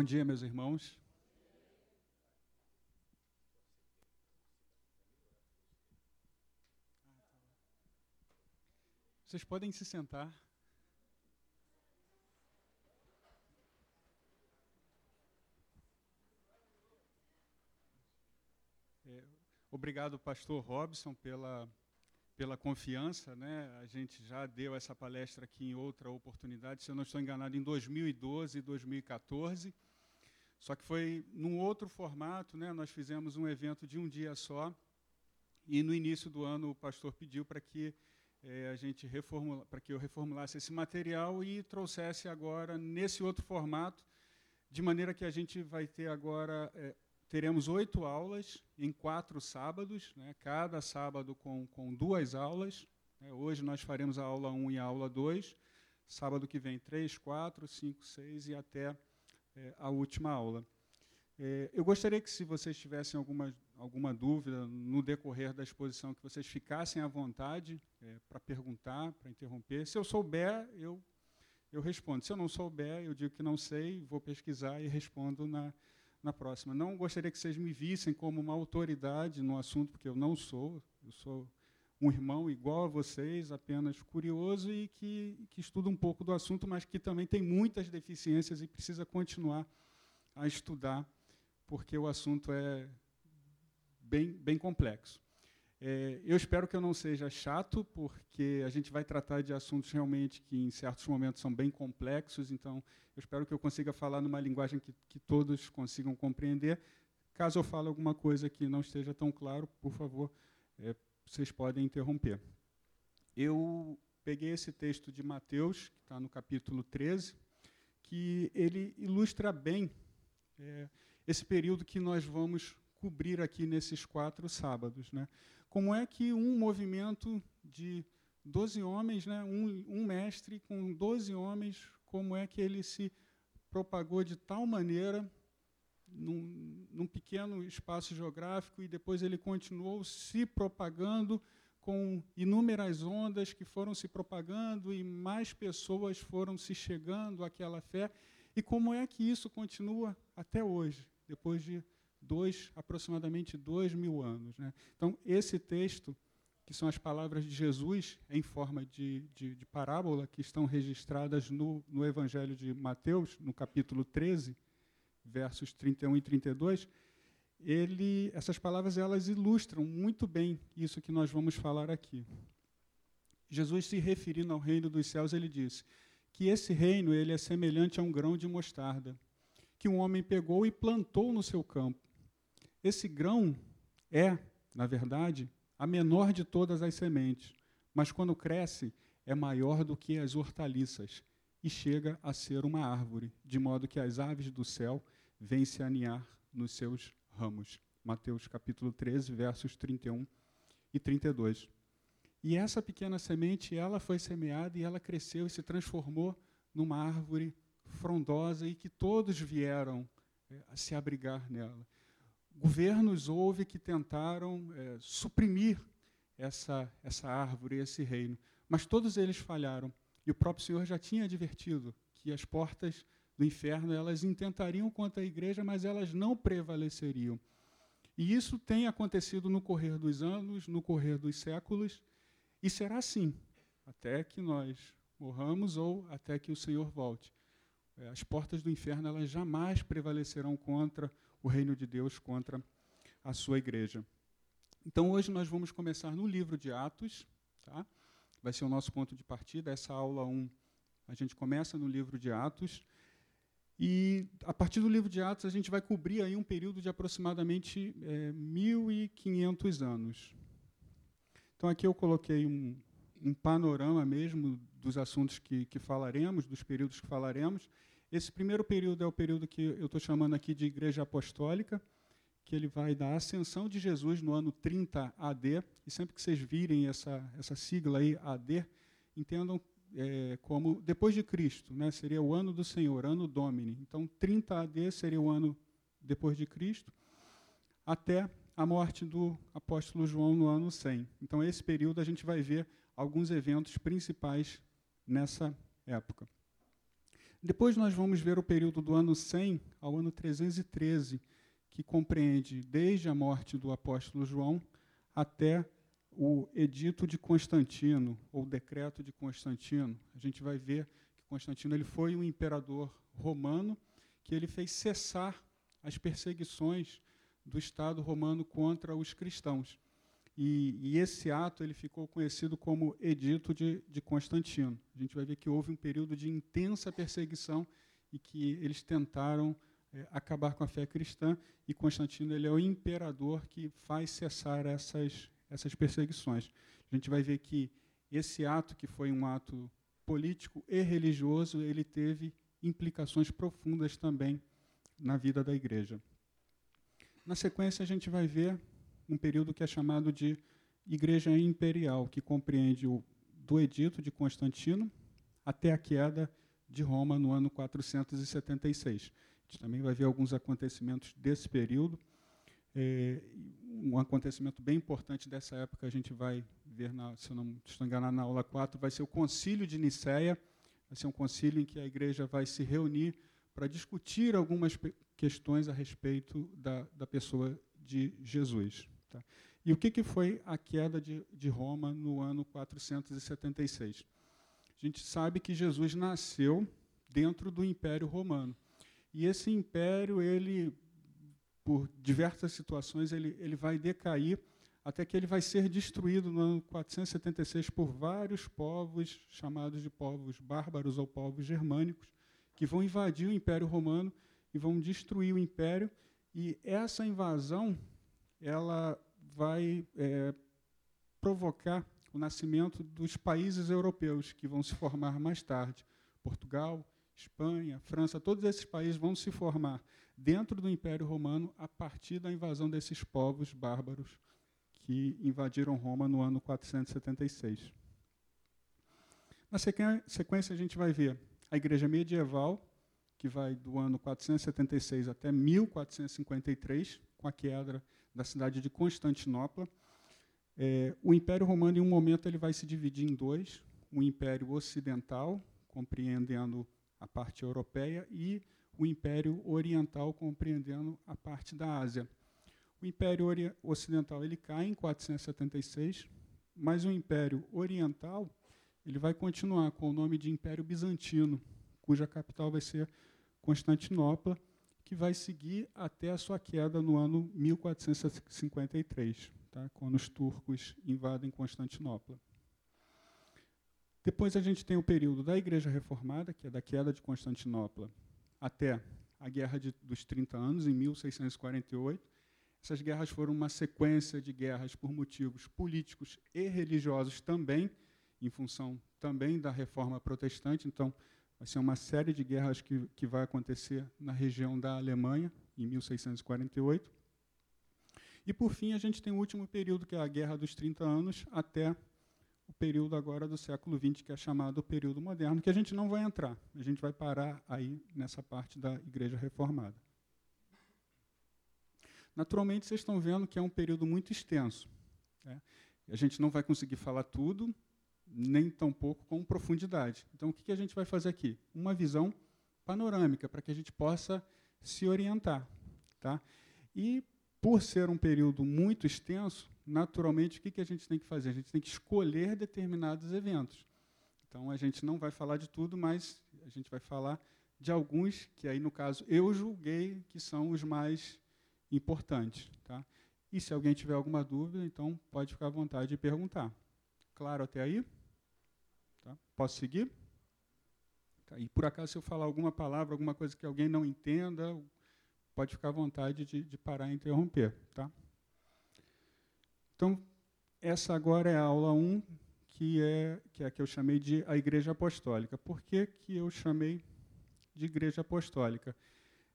Bom dia, meus irmãos. Vocês podem se sentar. É, obrigado, pastor Robson, pela, pela confiança. Né? A gente já deu essa palestra aqui em outra oportunidade, se eu não estou enganado, em 2012 e 2014. Só que foi num outro formato, né? nós fizemos um evento de um dia só, e no início do ano o pastor pediu para que é, a gente reformula, para que eu reformulasse esse material e trouxesse agora nesse outro formato, de maneira que a gente vai ter agora é, teremos oito aulas em quatro sábados, né, cada sábado com, com duas aulas. Né, hoje nós faremos a aula 1 e a aula 2. Sábado que vem, 3, 4, 5, 6 e até é, a última aula. É, eu gostaria que, se vocês tivessem alguma, alguma dúvida no decorrer da exposição, que vocês ficassem à vontade é, para perguntar, para interromper. Se eu souber, eu, eu respondo. Se eu não souber, eu digo que não sei, vou pesquisar e respondo na, na próxima. Não gostaria que vocês me vissem como uma autoridade no assunto, porque eu não sou. Eu sou um irmão igual a vocês, apenas curioso e que, que estuda um pouco do assunto, mas que também tem muitas deficiências e precisa continuar a estudar, porque o assunto é bem, bem complexo. É, eu espero que eu não seja chato, porque a gente vai tratar de assuntos realmente que, em certos momentos, são bem complexos, então eu espero que eu consiga falar numa linguagem que, que todos consigam compreender. Caso eu fale alguma coisa que não esteja tão claro, por favor, é, vocês podem interromper. Eu peguei esse texto de Mateus, que está no capítulo 13, que ele ilustra bem é, esse período que nós vamos cobrir aqui nesses quatro sábados. Né? Como é que um movimento de 12 homens, né, um, um mestre com 12 homens, como é que ele se propagou de tal maneira num, num, pequeno espaço geográfico e depois ele continuou se propagando com inúmeras ondas que foram se propagando e mais pessoas foram se chegando àquela fé e como é que isso continua até hoje, depois de dois, aproximadamente dois mil anos. Né? Então, esse texto, que são as palavras de Jesus em forma de, de, de parábola, que estão registradas no, no Evangelho de Mateus, no capítulo 13, versos 31 e 32, ele, essas palavras elas ilustram muito bem isso que nós vamos falar aqui. Jesus se referindo ao reino dos céus, ele disse que esse reino ele é semelhante a um grão de mostarda, que um homem pegou e plantou no seu campo. Esse grão é, na verdade, a menor de todas as sementes, mas quando cresce é maior do que as hortaliças e chega a ser uma árvore, de modo que as aves do céu vêm se aninhar nos seus ramos. Mateus capítulo 13, versos 31 e 32. E essa pequena semente, ela foi semeada e ela cresceu e se transformou numa árvore frondosa e que todos vieram é, se abrigar nela governos houve que tentaram é, suprimir essa, essa árvore, esse reino, mas todos eles falharam. O próprio Senhor já tinha advertido que as portas do inferno elas intentariam contra a igreja, mas elas não prevaleceriam. E isso tem acontecido no correr dos anos, no correr dos séculos, e será assim, até que nós morramos ou até que o Senhor volte. É, as portas do inferno elas jamais prevalecerão contra o reino de Deus contra a sua igreja. Então, hoje nós vamos começar no livro de Atos, tá? Vai ser o nosso ponto de partida. Essa aula 1, a gente começa no livro de Atos. E, a partir do livro de Atos, a gente vai cobrir aí um período de aproximadamente é, 1.500 anos. Então, aqui eu coloquei um, um panorama mesmo dos assuntos que, que falaremos, dos períodos que falaremos. Esse primeiro período é o período que eu estou chamando aqui de Igreja Apostólica, que ele vai da ascensão de Jesus no ano 30 AD, e sempre que vocês virem essa, essa sigla aí, AD, entendam é, como depois de Cristo, né, seria o ano do Senhor, ano Domini. Então, 30 AD seria o ano depois de Cristo, até a morte do apóstolo João no ano 100. Então, esse período a gente vai ver alguns eventos principais nessa época. Depois nós vamos ver o período do ano 100 ao ano 313, que compreende desde a morte do apóstolo João até o Edito de Constantino, ou Decreto de Constantino. A gente vai ver que Constantino ele foi um imperador romano que ele fez cessar as perseguições do Estado romano contra os cristãos. E, e, esse ato ele ficou conhecido como Edito de, de, Constantino. A gente vai ver que houve um período de intensa perseguição e que eles tentaram é, acabar com a fé cristã. E Constantino ele é o imperador que faz cessar essas, essas perseguições. A gente vai ver que esse ato, que foi um ato político e religioso, ele teve implicações profundas também na vida da igreja. Na sequência, a gente vai ver um período que é chamado de Igreja Imperial, que compreende o do Edito de Constantino até a queda de Roma no ano 476. Gente também vai ver alguns acontecimentos desse período. É, um acontecimento bem importante dessa época a gente vai ver, na, se eu não estou enganado, na aula 4, vai ser o Concílio de Nicéia. Vai ser um concílio em que a igreja vai se reunir para discutir algumas questões a respeito da, da pessoa de Jesus. Tá? E o que, que foi a queda de, de Roma no ano 476? A gente sabe que Jesus nasceu dentro do Império Romano. E esse império, ele, por diversas situações, ele, ele vai decair até que ele vai ser destruído no ano 476 por vários povos, chamados de povos bárbaros ou povos germânicos, que vão invadir o Império Romano e vão destruir o Império. E essa invasão ela vai é, provocar o nascimento dos países europeus que vão se formar mais tarde. Portugal, Espanha, França, todos esses países vão se formar dentro do Império Romano a partir da invasão desses povos bárbaros que invadiram Roma no ano 476. Na sequência, a gente vai ver a igreja medieval, que vai do ano 476 até 1453, com a queda da cidade de Constantinopla. É, o Império Romano, em um momento, ele vai se dividir em dois: o Império Ocidental, compreendendo a parte europeia, e o Império Oriental, compreendendo a parte da Ásia. O Império Ocidental ele cai em 476, mas o Império Oriental ele vai continuar com o nome de Império Bizantino, cuja capital vai ser Constantinopla, que vai seguir até a sua queda no ano 1453, tá? quando os turcos invadem Constantinopla. Depois a gente tem o período da Igreja Reformada, que é da queda de Constantinopla até a Guerra de, dos 30 Anos, em 1648. Essas guerras foram uma sequência de guerras por motivos políticos e religiosos também, em função também da reforma protestante. Então, Vai ser uma série de guerras que, que vai acontecer na região da Alemanha, em 1648. E, por fim, a gente tem o último período, que é a Guerra dos 30 Anos, até o período agora do século XX, que é chamado período moderno, que a gente não vai entrar. A gente vai parar aí nessa parte da Igreja Reformada. Naturalmente, vocês estão vendo que é um período muito extenso. Né? A gente não vai conseguir falar tudo, nem tampouco com profundidade. Então, o que a gente vai fazer aqui? Uma visão panorâmica, para que a gente possa se orientar. Tá? E, por ser um período muito extenso, naturalmente, o que a gente tem que fazer? A gente tem que escolher determinados eventos. Então, a gente não vai falar de tudo, mas a gente vai falar de alguns que, aí, no caso, eu julguei que são os mais importantes. Tá? E, se alguém tiver alguma dúvida, então, pode ficar à vontade de perguntar. Claro até aí? Tá? Posso seguir? Tá. E por acaso, se eu falar alguma palavra, alguma coisa que alguém não entenda, pode ficar à vontade de, de parar e interromper. Tá? Então, essa agora é a aula 1, que é, que é a que eu chamei de a Igreja Apostólica. Por que, que eu chamei de Igreja Apostólica?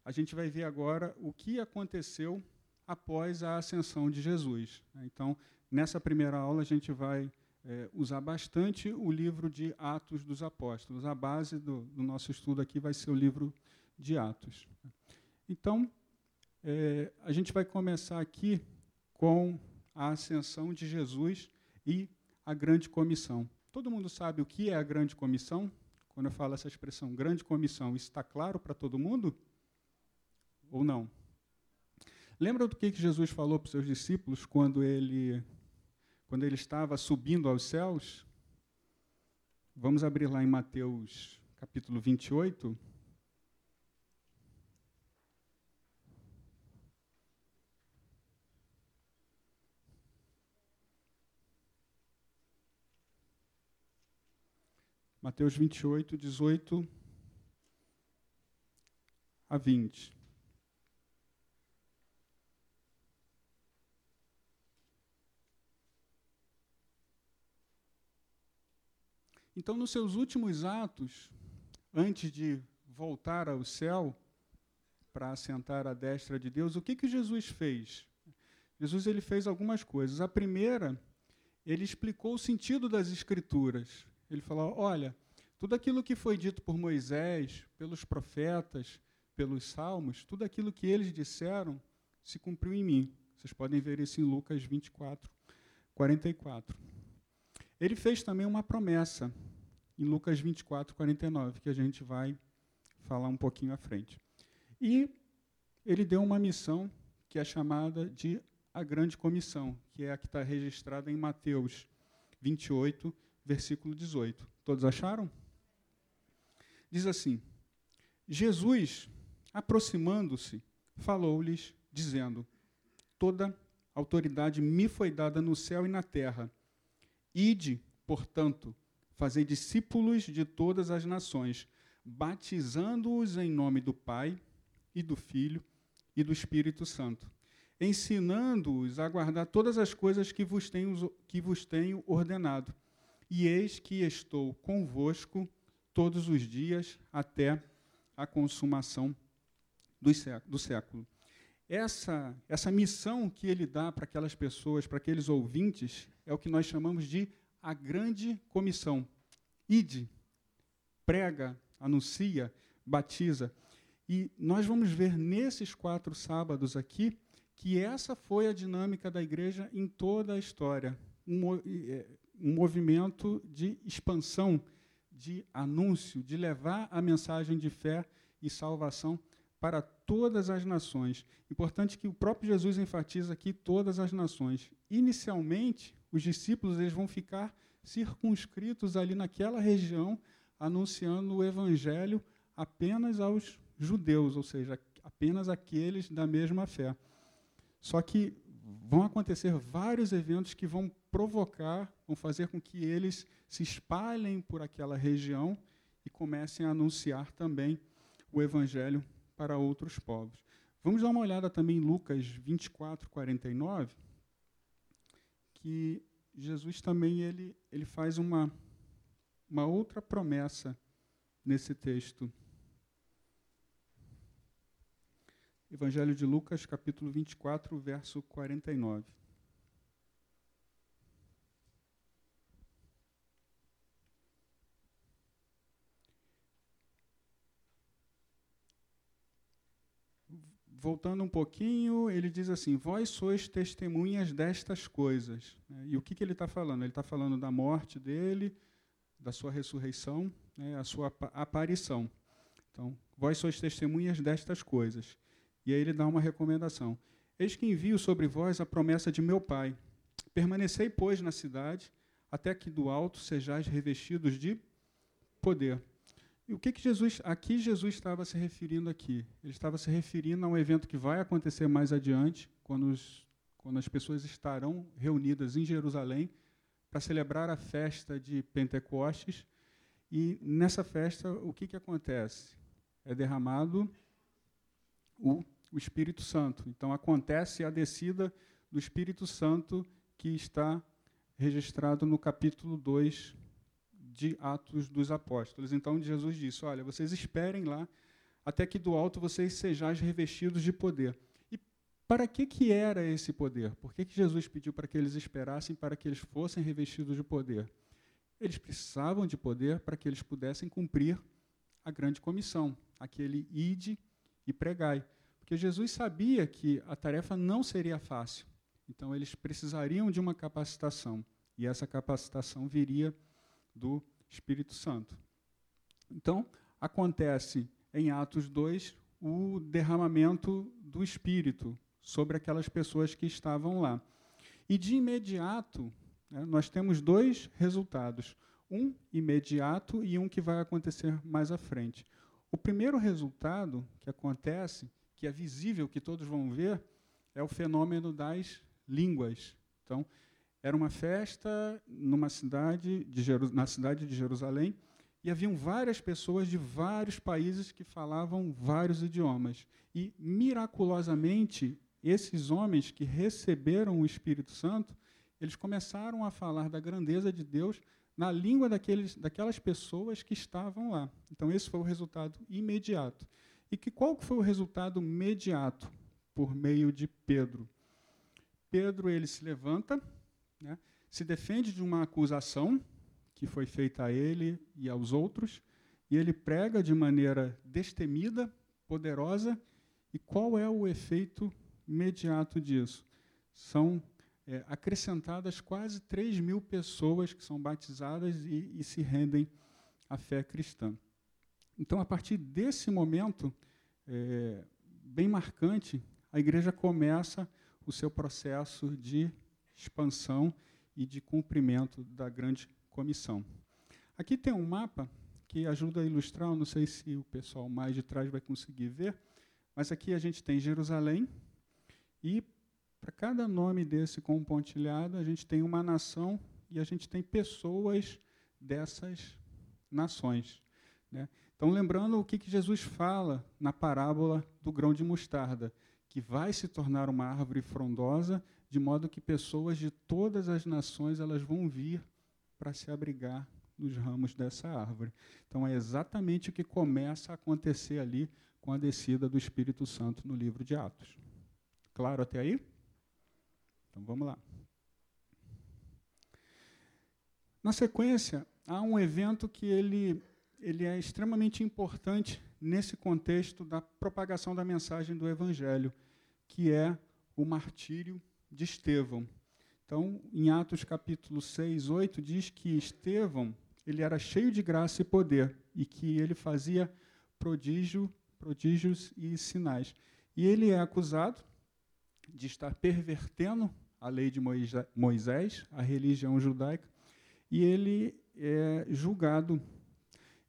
A gente vai ver agora o que aconteceu após a ascensão de Jesus. Então, nessa primeira aula, a gente vai é, usar bastante o livro de Atos dos Apóstolos. A base do, do, nosso estudo aqui vai ser o livro de Atos. Então, é, a gente vai começar aqui com a ascensão de Jesus e a grande comissão. Todo mundo sabe o que é a grande comissão? quando eu falo essa expressão grande comissão, está claro para todo mundo? Ou não? Lembra do que, que Jesus falou para os seus discípulos quando ele, quando ele estava subindo aos céus? Vamos abrir lá em Mateus capítulo 28. Mateus 28, 18 a 20. Então, nos seus últimos atos, antes de voltar ao céu para assentar à destra de Deus, o que, que Jesus fez? Jesus ele fez algumas coisas. A primeira, ele explicou o sentido das Escrituras. Ele falou: olha, tudo aquilo que foi dito por Moisés, pelos profetas, pelos salmos, tudo aquilo que eles disseram se cumpriu em mim. Vocês podem ver isso em Lucas 24, 44. Ele fez também uma promessa em Lucas 24, 49, que a gente vai falar um pouquinho à frente. E ele deu uma missão que é chamada de a Grande Comissão, que é a que está registrada em Mateus 28, versículo 18. Todos acharam? Diz assim: Jesus, aproximando-se, falou-lhes, dizendo: Toda autoridade me foi dada no céu e na terra. Ide, portanto, fazei discípulos de todas as nações, batizando-os em nome do Pai e do Filho e do Espírito Santo, ensinando-os a guardar todas as coisas que vos tenho, que vos tenho ordenado e eis que estou convosco todos os dias até a consumação do século. Essa, essa missão que ele dá para aquelas pessoas, para aqueles ouvintes, é o que nós chamamos de a grande comissão. Ide, prega, anuncia, batiza. E nós vamos ver nesses quatro sábados aqui que essa foi a dinâmica da igreja em toda a história. Um, é, um movimento de expansão, de anúncio, de levar a mensagem de fé e salvação para todas as nações. Importante que o próprio Jesus enfatiza aqui todas as nações. Inicialmente, os discípulos eles vão ficar circunscritos ali naquela região, anunciando o evangelho apenas aos judeus, ou seja, apenas aqueles da mesma fé. Só que vão acontecer vários eventos que vão provocar, vão fazer com que eles se espalhem por aquela região e comecem a anunciar também o evangelho para outros povos. Vamos dar uma olhada também em Lucas 24, 49, que Jesus também ele, ele faz uma, uma outra promessa nesse texto. Evangelho de Lucas, capítulo 24, verso 49. Voltando um pouquinho, ele diz assim: Vós sois testemunhas destas coisas. E o que, que ele está falando? Ele está falando da morte dele, da sua ressurreição, né, a sua aparição. Então, vós sois testemunhas destas coisas. E aí ele dá uma recomendação: Eis que envio sobre vós a promessa de meu Pai. Permanecei, pois, na cidade, até que do alto sejais revestidos de poder. E o que, que Jesus, aqui Jesus estava se referindo aqui? Ele estava se referindo a um evento que vai acontecer mais adiante, quando, os, quando as pessoas estarão reunidas em Jerusalém para celebrar a festa de Pentecostes. E nessa festa, o que, que acontece? É derramado o, o Espírito Santo. Então acontece a descida do Espírito Santo que está registrado no capítulo 2 de Atos dos Apóstolos. Então Jesus disse: Olha, vocês esperem lá até que do alto vocês sejais revestidos de poder. E para que, que era esse poder? Por que, que Jesus pediu para que eles esperassem para que eles fossem revestidos de poder? Eles precisavam de poder para que eles pudessem cumprir a grande comissão, aquele ide e pregai. Porque Jesus sabia que a tarefa não seria fácil. Então eles precisariam de uma capacitação. E essa capacitação viria do Espírito Santo. Então, acontece em Atos 2 o derramamento do Espírito sobre aquelas pessoas que estavam lá. E de imediato, né, nós temos dois resultados: um imediato e um que vai acontecer mais à frente. O primeiro resultado que acontece, que é visível, que todos vão ver, é o fenômeno das línguas. Então, era uma festa numa cidade de na cidade de Jerusalém e haviam várias pessoas de vários países que falavam vários idiomas. E, miraculosamente, esses homens que receberam o Espírito Santo, eles começaram a falar da grandeza de Deus na língua daqueles, daquelas pessoas que estavam lá. Então, esse foi o resultado imediato. E que, qual foi o resultado imediato? Por meio de Pedro. Pedro ele se levanta, né, se defende de uma acusação que foi feita a ele e aos outros, e ele prega de maneira destemida, poderosa, e qual é o efeito imediato disso? São é, acrescentadas quase 3 mil pessoas que são batizadas e, e se rendem à fé cristã. Então, a partir desse momento, é, bem marcante, a igreja começa o seu processo de expansão e de cumprimento da grande comissão. Aqui tem um mapa que ajuda a ilustrar, não sei se o pessoal mais de trás vai conseguir ver, mas aqui a gente tem Jerusalém e para cada nome desse com um pontilhado, a gente tem uma nação e a gente tem pessoas dessas nações. Né? Então, lembrando o que, que Jesus fala na parábola do grão de mostarda, que vai se tornar uma árvore frondosa, de modo que pessoas de todas as nações elas vão vir para se abrigar nos ramos dessa árvore. Então é exatamente o que começa a acontecer ali com a descida do Espírito Santo no livro de Atos. Claro até aí? Então vamos lá. Na sequência, há um evento que ele, ele é extremamente importante nesse contexto da propagação da mensagem do Evangelho, que é o martírio de Estevão. Então, em Atos capítulo 6, 8, diz que Estevão ele era cheio de graça e poder e que ele fazia prodígio, prodígios e sinais. E ele é acusado de estar pervertendo a lei de Moisés, a religião judaica, e ele é julgado.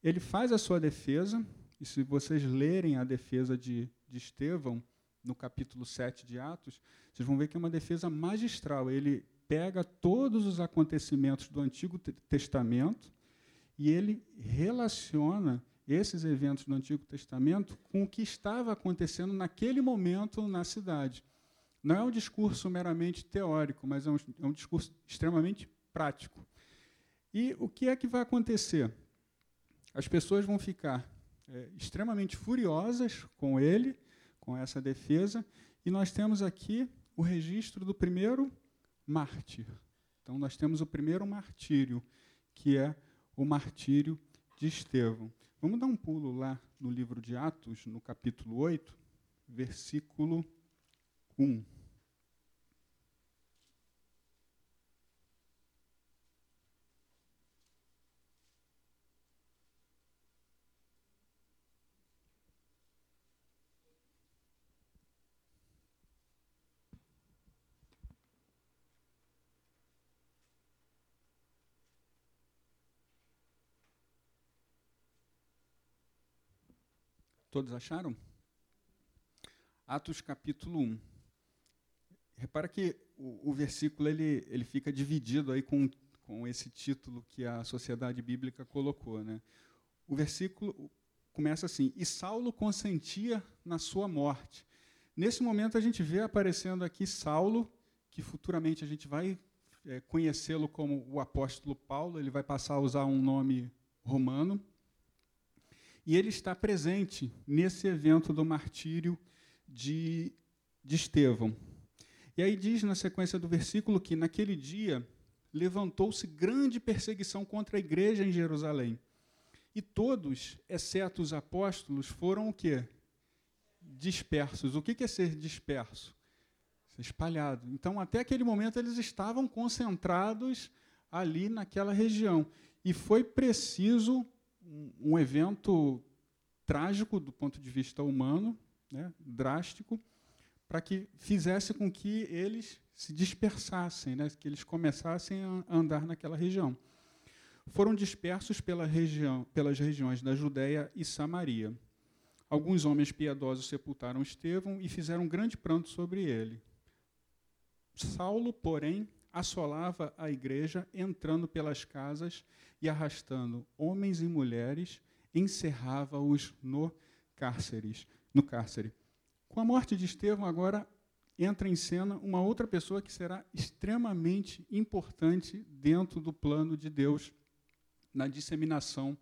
Ele faz a sua defesa, e se vocês lerem a defesa de, de Estevão, no capítulo 7 de Atos, vocês vão ver que é uma defesa magistral. Ele pega todos os acontecimentos do Antigo Testamento e ele relaciona esses eventos do Antigo Testamento com o que estava acontecendo naquele momento na cidade. Não é um discurso meramente teórico, mas é um, é um discurso extremamente prático. E o que é que vai acontecer? As pessoas vão ficar é, extremamente furiosas com ele, com essa defesa, e nós temos aqui o registro do primeiro mártir. Então, nós temos o primeiro martírio, que é o martírio de Estevão. Vamos dar um pulo lá no livro de Atos, no capítulo 8, versículo 1. Todos acharam? Atos capítulo 1. Repara que o, o, versículo ele, ele fica dividido aí com, com esse título que a sociedade bíblica colocou. Né? O versículo começa assim: E Saulo consentia na sua morte. Nesse momento a gente vê aparecendo aqui Saulo, que futuramente a gente vai é, conhecê-lo como o apóstolo Paulo, ele vai passar a usar um nome romano. E ele está presente nesse evento do martírio de, de Estevão. E aí diz na sequência do versículo que naquele dia levantou-se grande perseguição contra a igreja em Jerusalém. E todos, exceto os apóstolos, foram o quê? Dispersos. O que é ser disperso? Ser espalhado. Então, até aquele momento, eles estavam concentrados ali naquela região. E foi preciso um, um evento trágico do ponto de vista humano, né, drástico, para que fizesse com que eles se dispersassem, né, que eles começassem a andar naquela região. Foram dispersos pela região, pelas regiões da Judéia e Samaria. Alguns homens piedosos sepultaram Estevão e fizeram um grande pranto sobre ele. Saulo, porém, assolava a igreja, entrando pelas casas e arrastando homens e mulheres, encerrava-os no no cárcere. Com a morte de Estevão, agora entra em cena uma outra pessoa que será extremamente importante dentro do plano de Deus na disseminação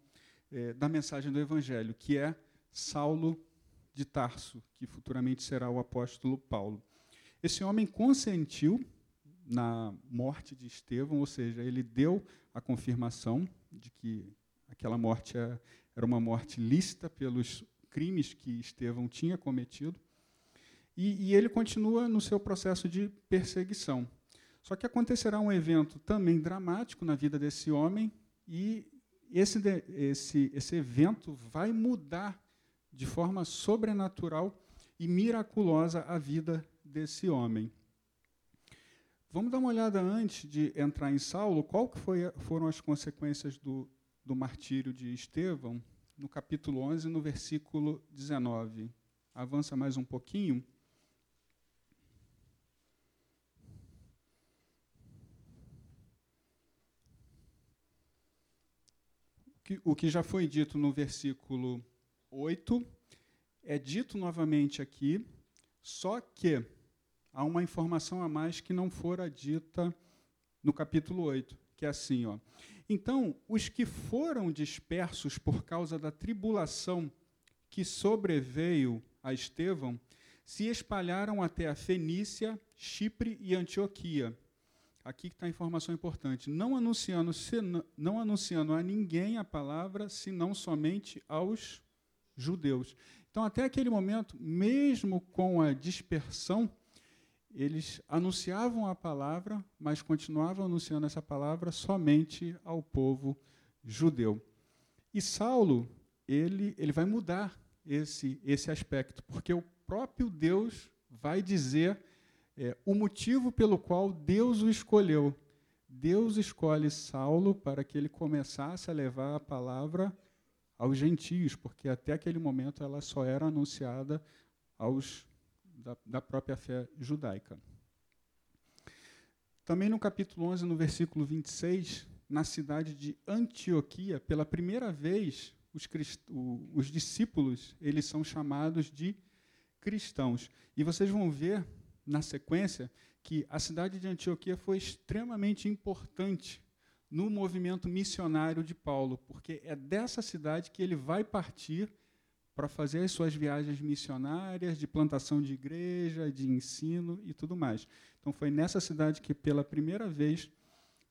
eh, da mensagem do Evangelho, que é Saulo de Tarso, que futuramente será o apóstolo Paulo. Esse homem consentiu na morte de Estevão, ou seja, ele deu a confirmação de que aquela morte é, era uma morte lícita pelos crimes que Estevão tinha cometido. E, e ele continua no seu processo de perseguição. Só que acontecerá um evento também dramático na vida desse homem, e esse, esse, esse evento vai mudar de forma sobrenatural e miraculosa a vida desse homem. Vamos dar uma olhada antes de entrar em Saulo, qual que foi, foram as consequências do, do martírio de Estevão, no capítulo 11, no versículo 19. Avança mais um pouquinho. o que já foi dito no versículo 8 é dito novamente aqui, só que há uma informação a mais que não fora dita no capítulo 8, que é assim, ó. Então, os que foram dispersos por causa da tribulação que sobreveio a Estevão se espalharam até a Fenícia, Chipre e Antioquia aqui está a informação importante, não anunciando, não anunciando a ninguém a palavra, senão somente aos judeus. Então, até aquele momento, mesmo com a dispersão, eles anunciavam a palavra, mas continuavam anunciando essa palavra somente ao povo judeu. E Saulo, ele, ele vai mudar esse, esse aspecto, porque o próprio Deus vai dizer é, o motivo pelo qual Deus o escolheu. Deus escolhe Saulo para que ele começasse a levar a palavra aos gentios, porque até aquele momento ela só era anunciada aos da, da própria fé judaica. Também no capítulo 11, no versículo 26, na cidade de Antioquia, pela primeira vez, os, os discípulos eles são chamados de cristãos. E vocês vão ver na sequência, que a cidade de Antioquia foi extremamente importante no movimento missionário de Paulo, porque é dessa cidade que ele vai partir para fazer as suas viagens missionárias, de plantação de igreja, de ensino e tudo mais. Então foi nessa cidade que pela primeira vez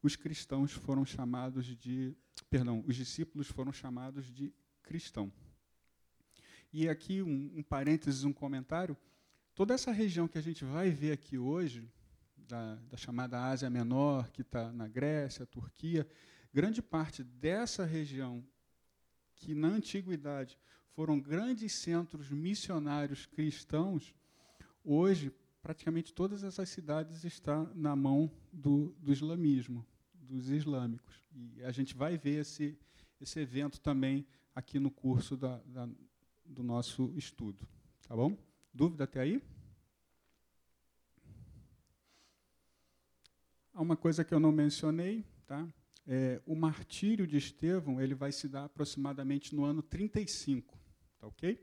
os cristãos foram chamados de, perdão, os discípulos foram chamados de cristão. E aqui um, um parênteses, um comentário. Toda essa região que a gente vai ver aqui hoje, da, da chamada Ásia Menor, que está na Grécia, Turquia, grande parte dessa região, que na antiguidade foram grandes centros missionários cristãos, hoje praticamente todas essas cidades estão na mão do, do islamismo, dos islâmicos. E a gente vai ver esse, esse evento também aqui no curso da, da, do nosso estudo. Tá bom? Dúvida até aí? Há uma coisa que eu não mencionei, tá? É, o martírio de Estevão ele vai se dar aproximadamente no ano 35, tá ok?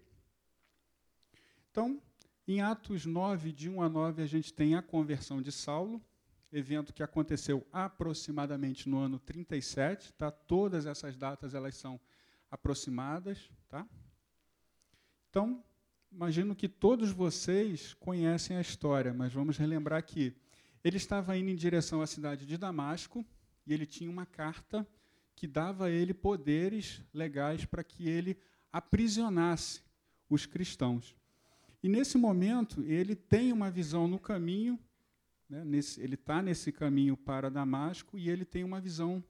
Então, em Atos 9, de 1 a 9, a gente tem a conversão de Saulo, evento que aconteceu aproximadamente no ano 37, tá? Todas essas datas elas são aproximadas, tá? Então, imagino que todos vocês conhecem a história, mas vamos relembrar que ele estava indo em direção à cidade de Damasco e ele tinha uma carta que dava a ele poderes legais para que ele aprisionasse os cristãos. E nesse momento, ele tem uma visão no caminho, né, nesse, ele está nesse caminho para Damasco e ele tem uma visão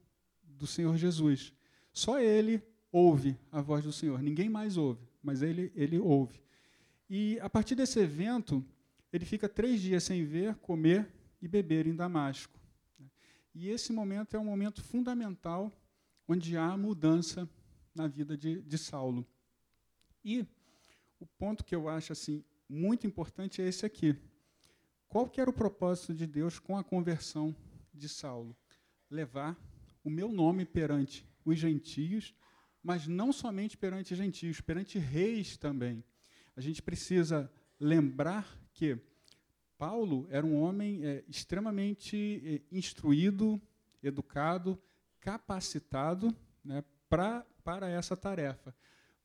do Senhor Jesus. Só ele ouve a voz do Senhor. Ninguém mais ouve, mas ele, ele ouve. E a partir desse evento, ele fica três dias sem ver, comer e beber em Damasco. E esse momento é um momento fundamental onde há mudança na vida de, de Saulo. E o ponto que eu acho assim muito importante é esse aqui. Qual que era o propósito de Deus com a conversão de Saulo? Levar o meu nome perante os gentios, mas não somente perante gentios, perante reis também. A gente precisa lembrar que Paulo era um homem é, extremamente é, instruído, educado, capacitado né, pra, para essa tarefa.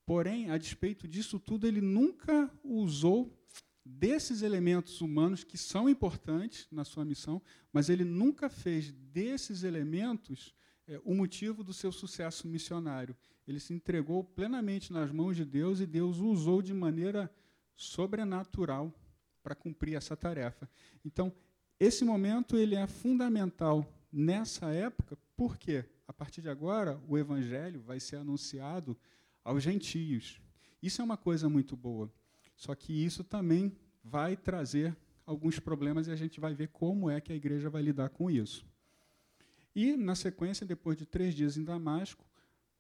Porém, a despeito disso tudo, ele nunca usou desses elementos humanos que são importantes na sua missão, mas ele nunca fez desses elementos é, o motivo do seu sucesso missionário. Ele se entregou plenamente nas mãos de Deus e Deus o usou de maneira sobrenatural para cumprir essa tarefa. Então, esse momento ele é fundamental nessa época, porque a partir de agora o evangelho vai ser anunciado aos gentios. Isso é uma coisa muito boa. Só que isso também vai trazer alguns problemas e a gente vai ver como é que a igreja vai lidar com isso. E, na sequência, depois de três dias em Damasco,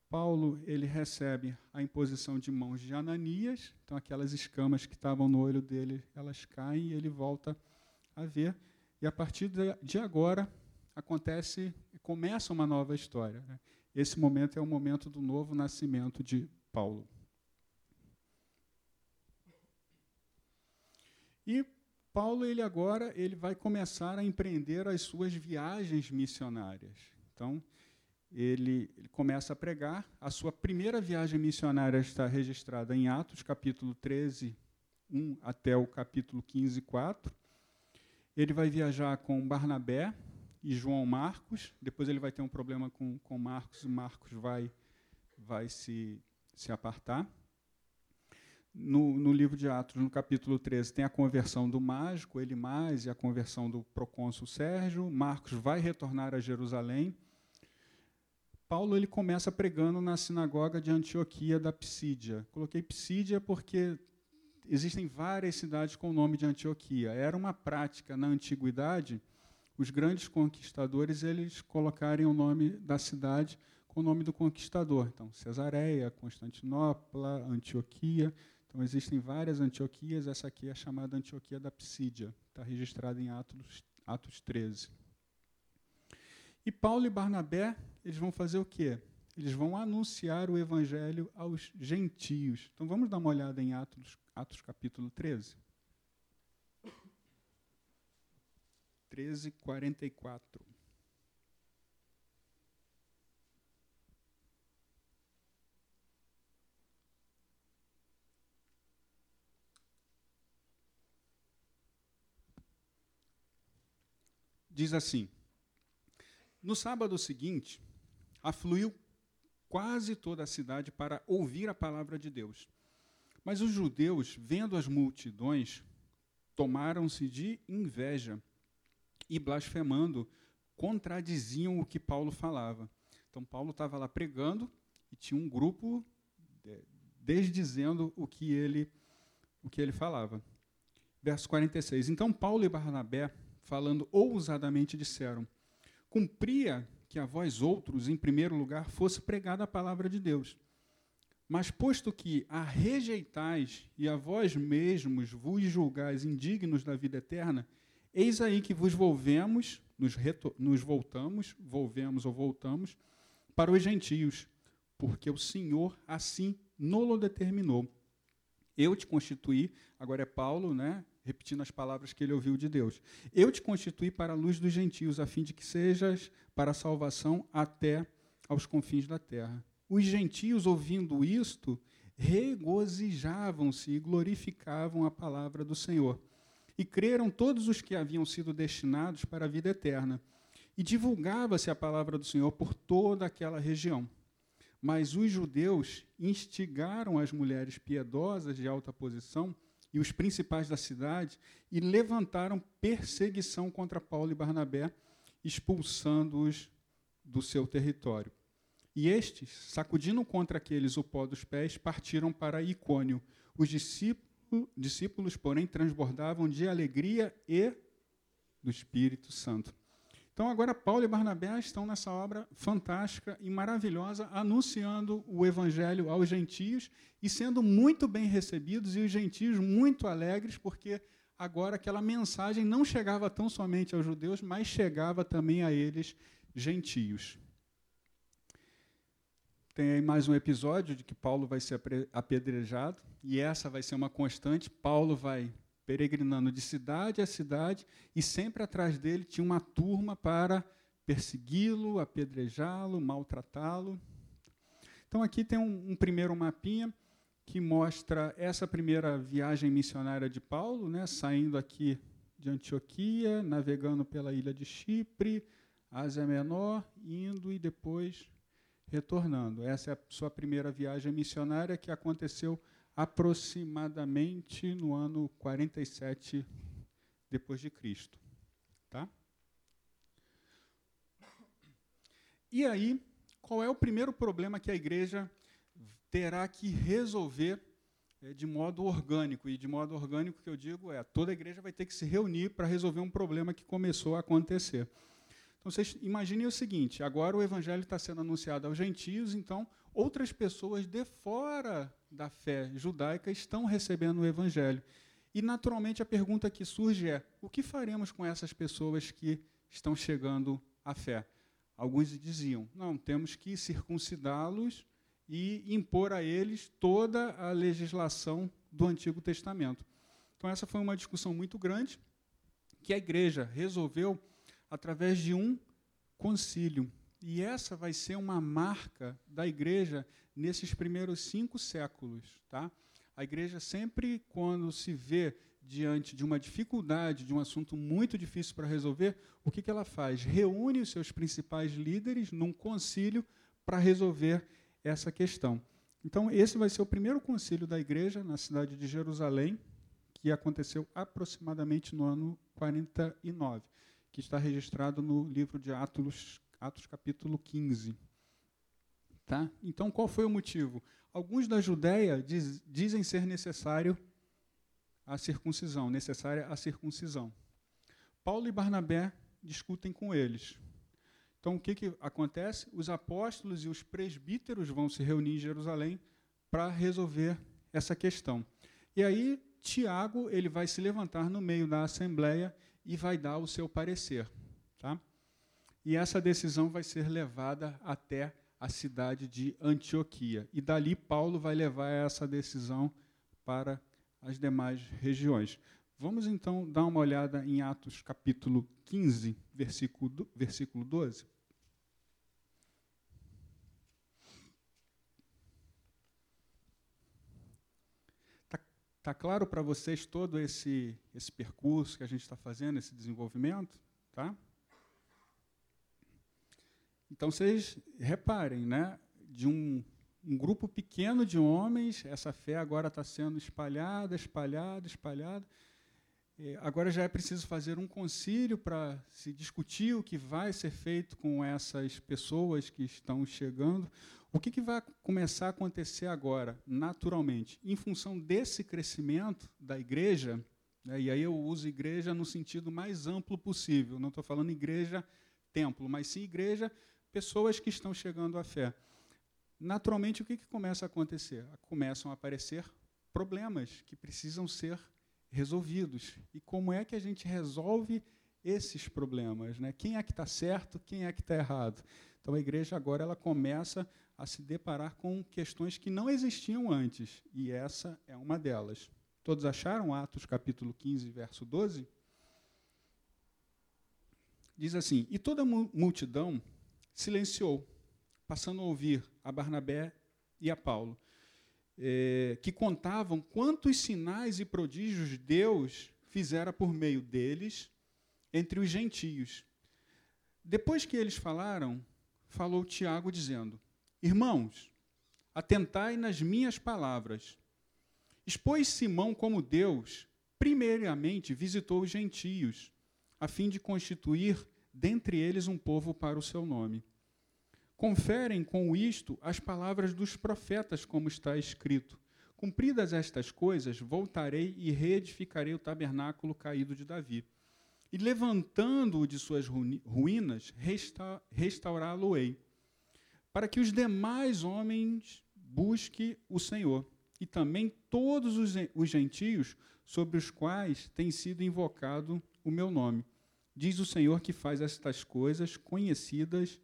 Paulo ele recebe a imposição de mãos de Ananias, então aquelas escamas que estavam no olho dele, elas caem e ele volta a ver. E a partir de agora acontece, começa uma nova história. Né? Esse momento é o momento do novo nascimento de Paulo. E Paulo ele agora ele vai começar a empreender as suas viagens missionárias. Então, ele, ele, começa a pregar. A sua primeira viagem missionária está registrada em Atos, capítulo 13, 1 até o capítulo 15, 4. Ele vai viajar com Barnabé e João Marcos. Depois ele vai ter um problema com, com Marcos e Marcos vai, vai se, se apartar no, no, livro de Atos, no capítulo 13, tem a conversão do mágico, ele mais, e a conversão do procônsul Sérgio. Marcos vai retornar a Jerusalém. Paulo ele começa pregando na sinagoga de Antioquia da Psídia. Coloquei Psídia porque existem várias cidades com o nome de Antioquia. Era uma prática na antiguidade os grandes conquistadores eles colocarem o nome da cidade com o nome do conquistador. Então, Cesareia, Constantinopla, Antioquia. Então, existem várias Antioquias, essa aqui é chamada Antioquia da Psídia, está registrada em Atos, Atos 13. E Paulo e Barnabé, eles vão fazer o quê? Eles vão anunciar o evangelho aos gentios. Então, vamos dar uma olhada em Atos, Atos capítulo 13. 13, 44. diz assim: No sábado seguinte, afluiu quase toda a cidade para ouvir a palavra de Deus. Mas os judeus, vendo as multidões, tomaram-se de inveja e, blasfemando, contradiziam o que Paulo falava. Então, Paulo estava lá pregando e tinha um grupo desdizendo o que ele, o que ele falava. Verso 46. Então, Paulo e Barnabé falando ousadamente, disseram: Cumpria que a vós outros, em primeiro lugar, fosse pregada a palavra de Deus. Mas posto que a rejeitais e a vós mesmos vos julgais indignos da vida eterna, eis aí que vos volvemos, nos, nos voltamos, volvemos ou voltamos, para os gentios, porque o Senhor assim nolo determinou. Eu te constituí, agora é Paulo, né? repetindo as palavras que ele ouviu de Deus. Eu te constituí para a luz dos gentios, a fim de que sejas para a salvação até aos confins da terra. Os gentios, ouvindo isto, regozijavam-se e glorificavam a palavra do Senhor. E creram todos os que haviam sido destinados para a vida eterna. E divulgava-se a palavra do Senhor por toda aquela região. Mas os judeus instigaram as mulheres piedosas de alta posição e os principais da cidade e levantaram perseguição contra Paulo e Barnabé, expulsando-os do seu território. E estes, sacudindo contra aqueles o pó dos pés, partiram para Icônio. Os discípulos, discípulos, porém, transbordavam de alegria e do Espírito Santo. Então, agora, Paulo e Barnabé estão nessa obra fantástica e maravilhosa, anunciando o Evangelho aos gentios e sendo muito bem recebidos, e os gentios muito alegres, porque agora aquela mensagem não chegava tão somente aos judeus, mas chegava também a eles, gentios. Tem aí mais um episódio de que Paulo vai ser apedrejado, e essa vai ser uma constante. Paulo vai peregrinando de cidade a cidade, e sempre atrás dele tinha uma turma para persegui-lo, apedrejá-lo, maltratá-lo. Então aqui tem um, um, primeiro mapinha que mostra essa primeira viagem missionária de Paulo, né, saindo aqui de Antioquia, navegando pela ilha de Chipre, Ásia Menor, indo e depois retornando. Essa é a sua primeira viagem missionária que aconteceu aproximadamente no ano 47 depois de Cristo, tá? E aí, qual é o primeiro problema que a igreja terá que resolver é, de modo orgânico? E de modo orgânico que eu digo é, toda a igreja vai ter que se reunir para resolver um problema que começou a acontecer. Então, vocês imaginem o seguinte: agora o evangelho está sendo anunciado aos gentios, então outras pessoas de fora da fé judaica estão recebendo o evangelho. E, naturalmente, a pergunta que surge é: o que faremos com essas pessoas que estão chegando à fé? Alguns diziam: não, temos que circuncidá-los e impor a eles toda a legislação do Antigo Testamento. Então, essa foi uma discussão muito grande que a igreja resolveu através de um concílio. E essa vai ser uma marca da igreja nesses primeiros cinco séculos. Tá? A igreja sempre, quando se vê diante de uma dificuldade, de um assunto muito difícil para resolver, o que, que ela faz? Reúne os seus principais líderes num concílio para resolver essa questão. Então, esse vai ser o primeiro concílio da igreja na cidade de Jerusalém, que aconteceu aproximadamente no ano 49 que está registrado no livro de Atos, Atos capítulo 15. Tá? Então, qual foi o motivo? Alguns da Judéia diz, dizem ser necessário a circuncisão, necessária a circuncisão. Paulo e Barnabé discutem com eles. Então, o que, que acontece? Os apóstolos e os presbíteros vão se reunir em Jerusalém para resolver essa questão. E aí, Tiago ele vai se levantar no meio da assembleia e vai dar o seu parecer. Tá? E essa decisão vai ser levada até a cidade de Antioquia. E dali Paulo vai levar essa decisão para as demais regiões. Vamos então dar uma olhada em Atos capítulo 15, versículo, versículo 12. Está claro para vocês todo esse, esse percurso que a gente está fazendo, esse desenvolvimento? Tá? Então, vocês reparem, né, de um, um grupo pequeno de homens, essa fé agora está sendo espalhada, espalhada, espalhada. É, agora já é preciso fazer um concílio para se discutir o que vai ser feito com essas pessoas que estão chegando. O que, que vai começar a acontecer agora, naturalmente? Em função desse crescimento da igreja, né, e aí eu uso igreja no sentido mais amplo possível, não estou falando igreja templo, mas sim igreja, pessoas que estão chegando à fé. Naturalmente, o que, que começa a acontecer? Começam a aparecer problemas que precisam ser resolvidos. E como é que a gente resolve esses problemas? Né? Quem é que está certo, quem é que está errado? Então a igreja agora ela começa a se deparar com questões que não existiam antes, e essa é uma delas. Todos acharam Atos capítulo 15, verso 12? Diz assim: E toda a multidão silenciou, passando a ouvir a Barnabé e a Paulo, eh, que contavam quantos sinais e prodígios Deus fizera por meio deles entre os gentios. Depois que eles falaram, falou Tiago, dizendo: Irmãos, atentai nas minhas palavras. Expôs Simão como Deus, primeiramente visitou os gentios, a fim de constituir dentre eles um povo para o seu nome. Conferem com isto as palavras dos profetas, como está escrito. Cumpridas estas coisas, voltarei e reedificarei o tabernáculo caído de Davi. E levantando-o de suas ruínas, resta restaurá-lo-ei, para que os demais homens busquem o Senhor, e também todos os gentios sobre os quais tem sido invocado o meu nome. Diz o Senhor que faz estas coisas conhecidas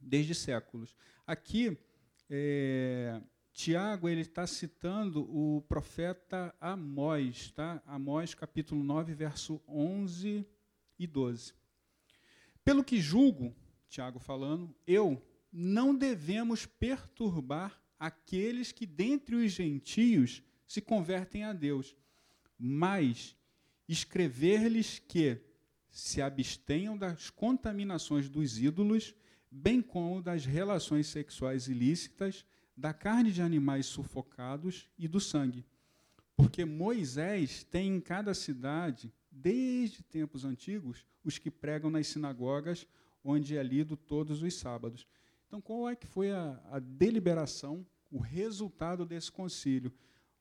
desde séculos. Aqui, é, Tiago ele está citando o profeta Amós, tá? Amós capítulo 9, verso 11 e 12. Pelo que julgo, Tiago falando, eu não devemos perturbar aqueles que dentre os gentios se convertem a Deus, mas escrever-lhes que se abstenham das contaminações dos ídolos, bem como das relações sexuais ilícitas, da carne de animais sufocados e do sangue. Porque Moisés tem em cada cidade, desde tempos antigos, os que pregam nas sinagogas, onde é lido todos os sábados. Então, qual é que foi a, a deliberação, o resultado desse concílio?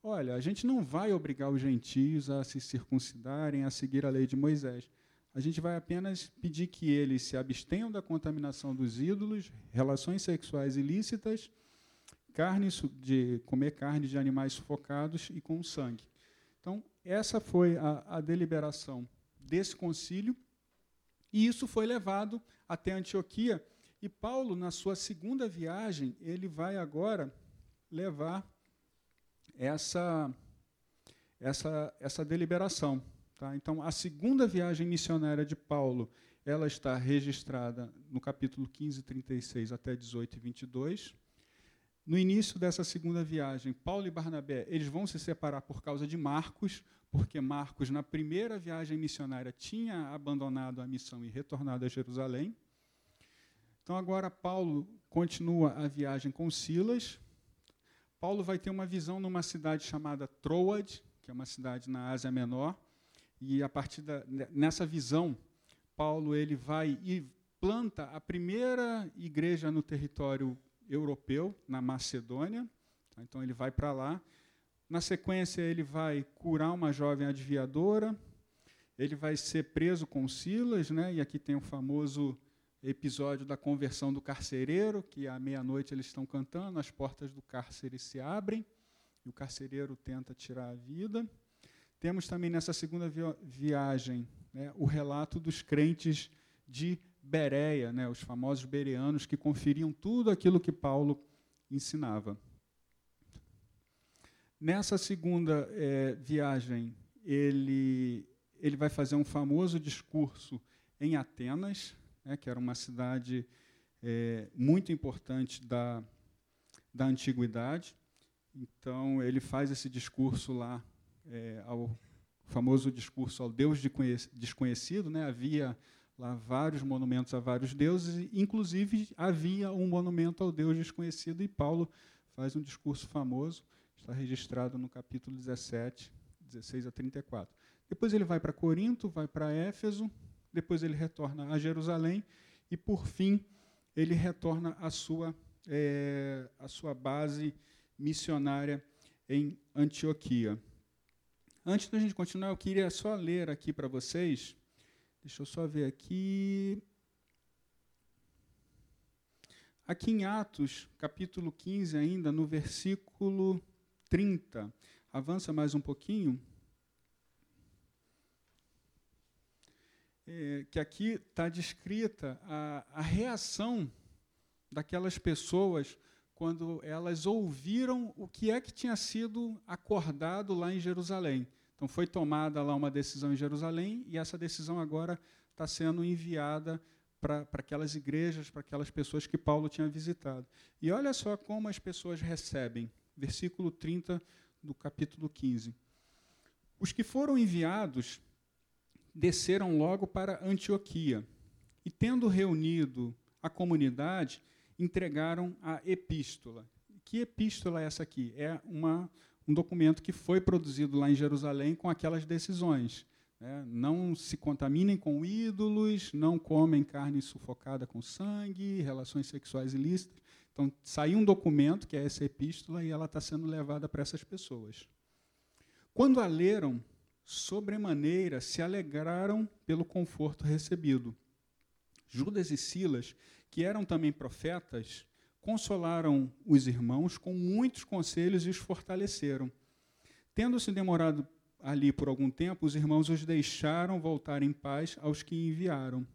Olha, a gente não vai obrigar os gentios a se circuncidarem, a seguir a lei de Moisés. A gente vai apenas pedir que eles se abstenham da contaminação dos ídolos, relações sexuais ilícitas carne de comer carne de animais sufocados e com sangue. Então, essa foi a, a deliberação desse concílio, e isso foi levado até Antioquia. E Paulo, na sua segunda viagem, ele vai agora levar essa, essa, essa deliberação. Tá? Então, a segunda viagem missionária de Paulo, ela está registrada no capítulo 15, 36 até 18 e 22. No início dessa segunda viagem, Paulo e Barnabé, eles vão se separar por causa de Marcos, porque Marcos, na primeira viagem missionária, tinha abandonado a missão e retornado a Jerusalém. Então, agora Paulo continua a viagem com Silas. Paulo vai ter uma visão numa cidade chamada Troad, que é uma cidade na Ásia Menor, e a partir da, nessa visão, Paulo ele vai e planta a primeira igreja no território europeu, na Macedônia. Então ele vai para lá. Na sequência, ele vai curar uma jovem adiviadora. Ele vai ser preso com Silas, né? e aqui tem o famoso episódio da conversão do carcereiro, que à meia-noite eles estão cantando, as portas do cárcere se abrem, e o carcereiro tenta tirar a vida. Temos também nessa segunda viagem né, o relato dos crentes de Bereia, né, os famosos bereanos que conferiam tudo aquilo que Paulo ensinava. Nessa segunda é, viagem, ele, ele vai fazer um famoso discurso em Atenas, né, que era uma cidade é, muito importante da, da antiguidade. Então, ele faz esse discurso lá, é, ao famoso discurso ao Deus desconhecido. Né, havia lá vários monumentos a vários deuses, inclusive havia um monumento ao Deus desconhecido, e Paulo faz um discurso famoso, está registrado no capítulo 17, 16 a 34. Depois ele vai para Corinto, vai para Éfeso, depois ele retorna a Jerusalém, e por fim ele retorna à sua, é, à sua base missionária em Antioquia. Antes da gente continuar, eu queria só ler aqui para vocês Deixa eu só ver aqui. Aqui em Atos, capítulo 15, ainda, no versículo 30. Avança mais um pouquinho. É, que aqui está descrita a, a reação daquelas pessoas quando elas ouviram o que é que tinha sido acordado lá em Jerusalém. Então foi tomada lá uma decisão em Jerusalém e essa decisão agora está sendo enviada para aquelas igrejas, para aquelas pessoas que Paulo tinha visitado. E olha só como as pessoas recebem. Versículo 30 do capítulo 15. Os que foram enviados desceram logo para Antioquia e, tendo reunido a comunidade, entregaram a epístola. Que epístola é essa aqui? É uma um documento que foi produzido lá em Jerusalém com aquelas decisões. né? não se contaminem com ídolos, não comem carne sufocada com sangue, relações sexuais ilícitas. Então, saiu um documento, que é essa epístola, e ela está sendo levada para essas pessoas. Quando a leram, sobremaneira se alegraram pelo conforto recebido. Judas e Silas, que eram também profetas, consolaram os irmãos com muitos conselhos e os fortaleceram. Tendo-se demorado ali por algum tempo, os irmãos os deixaram voltar em paz aos que enviaram.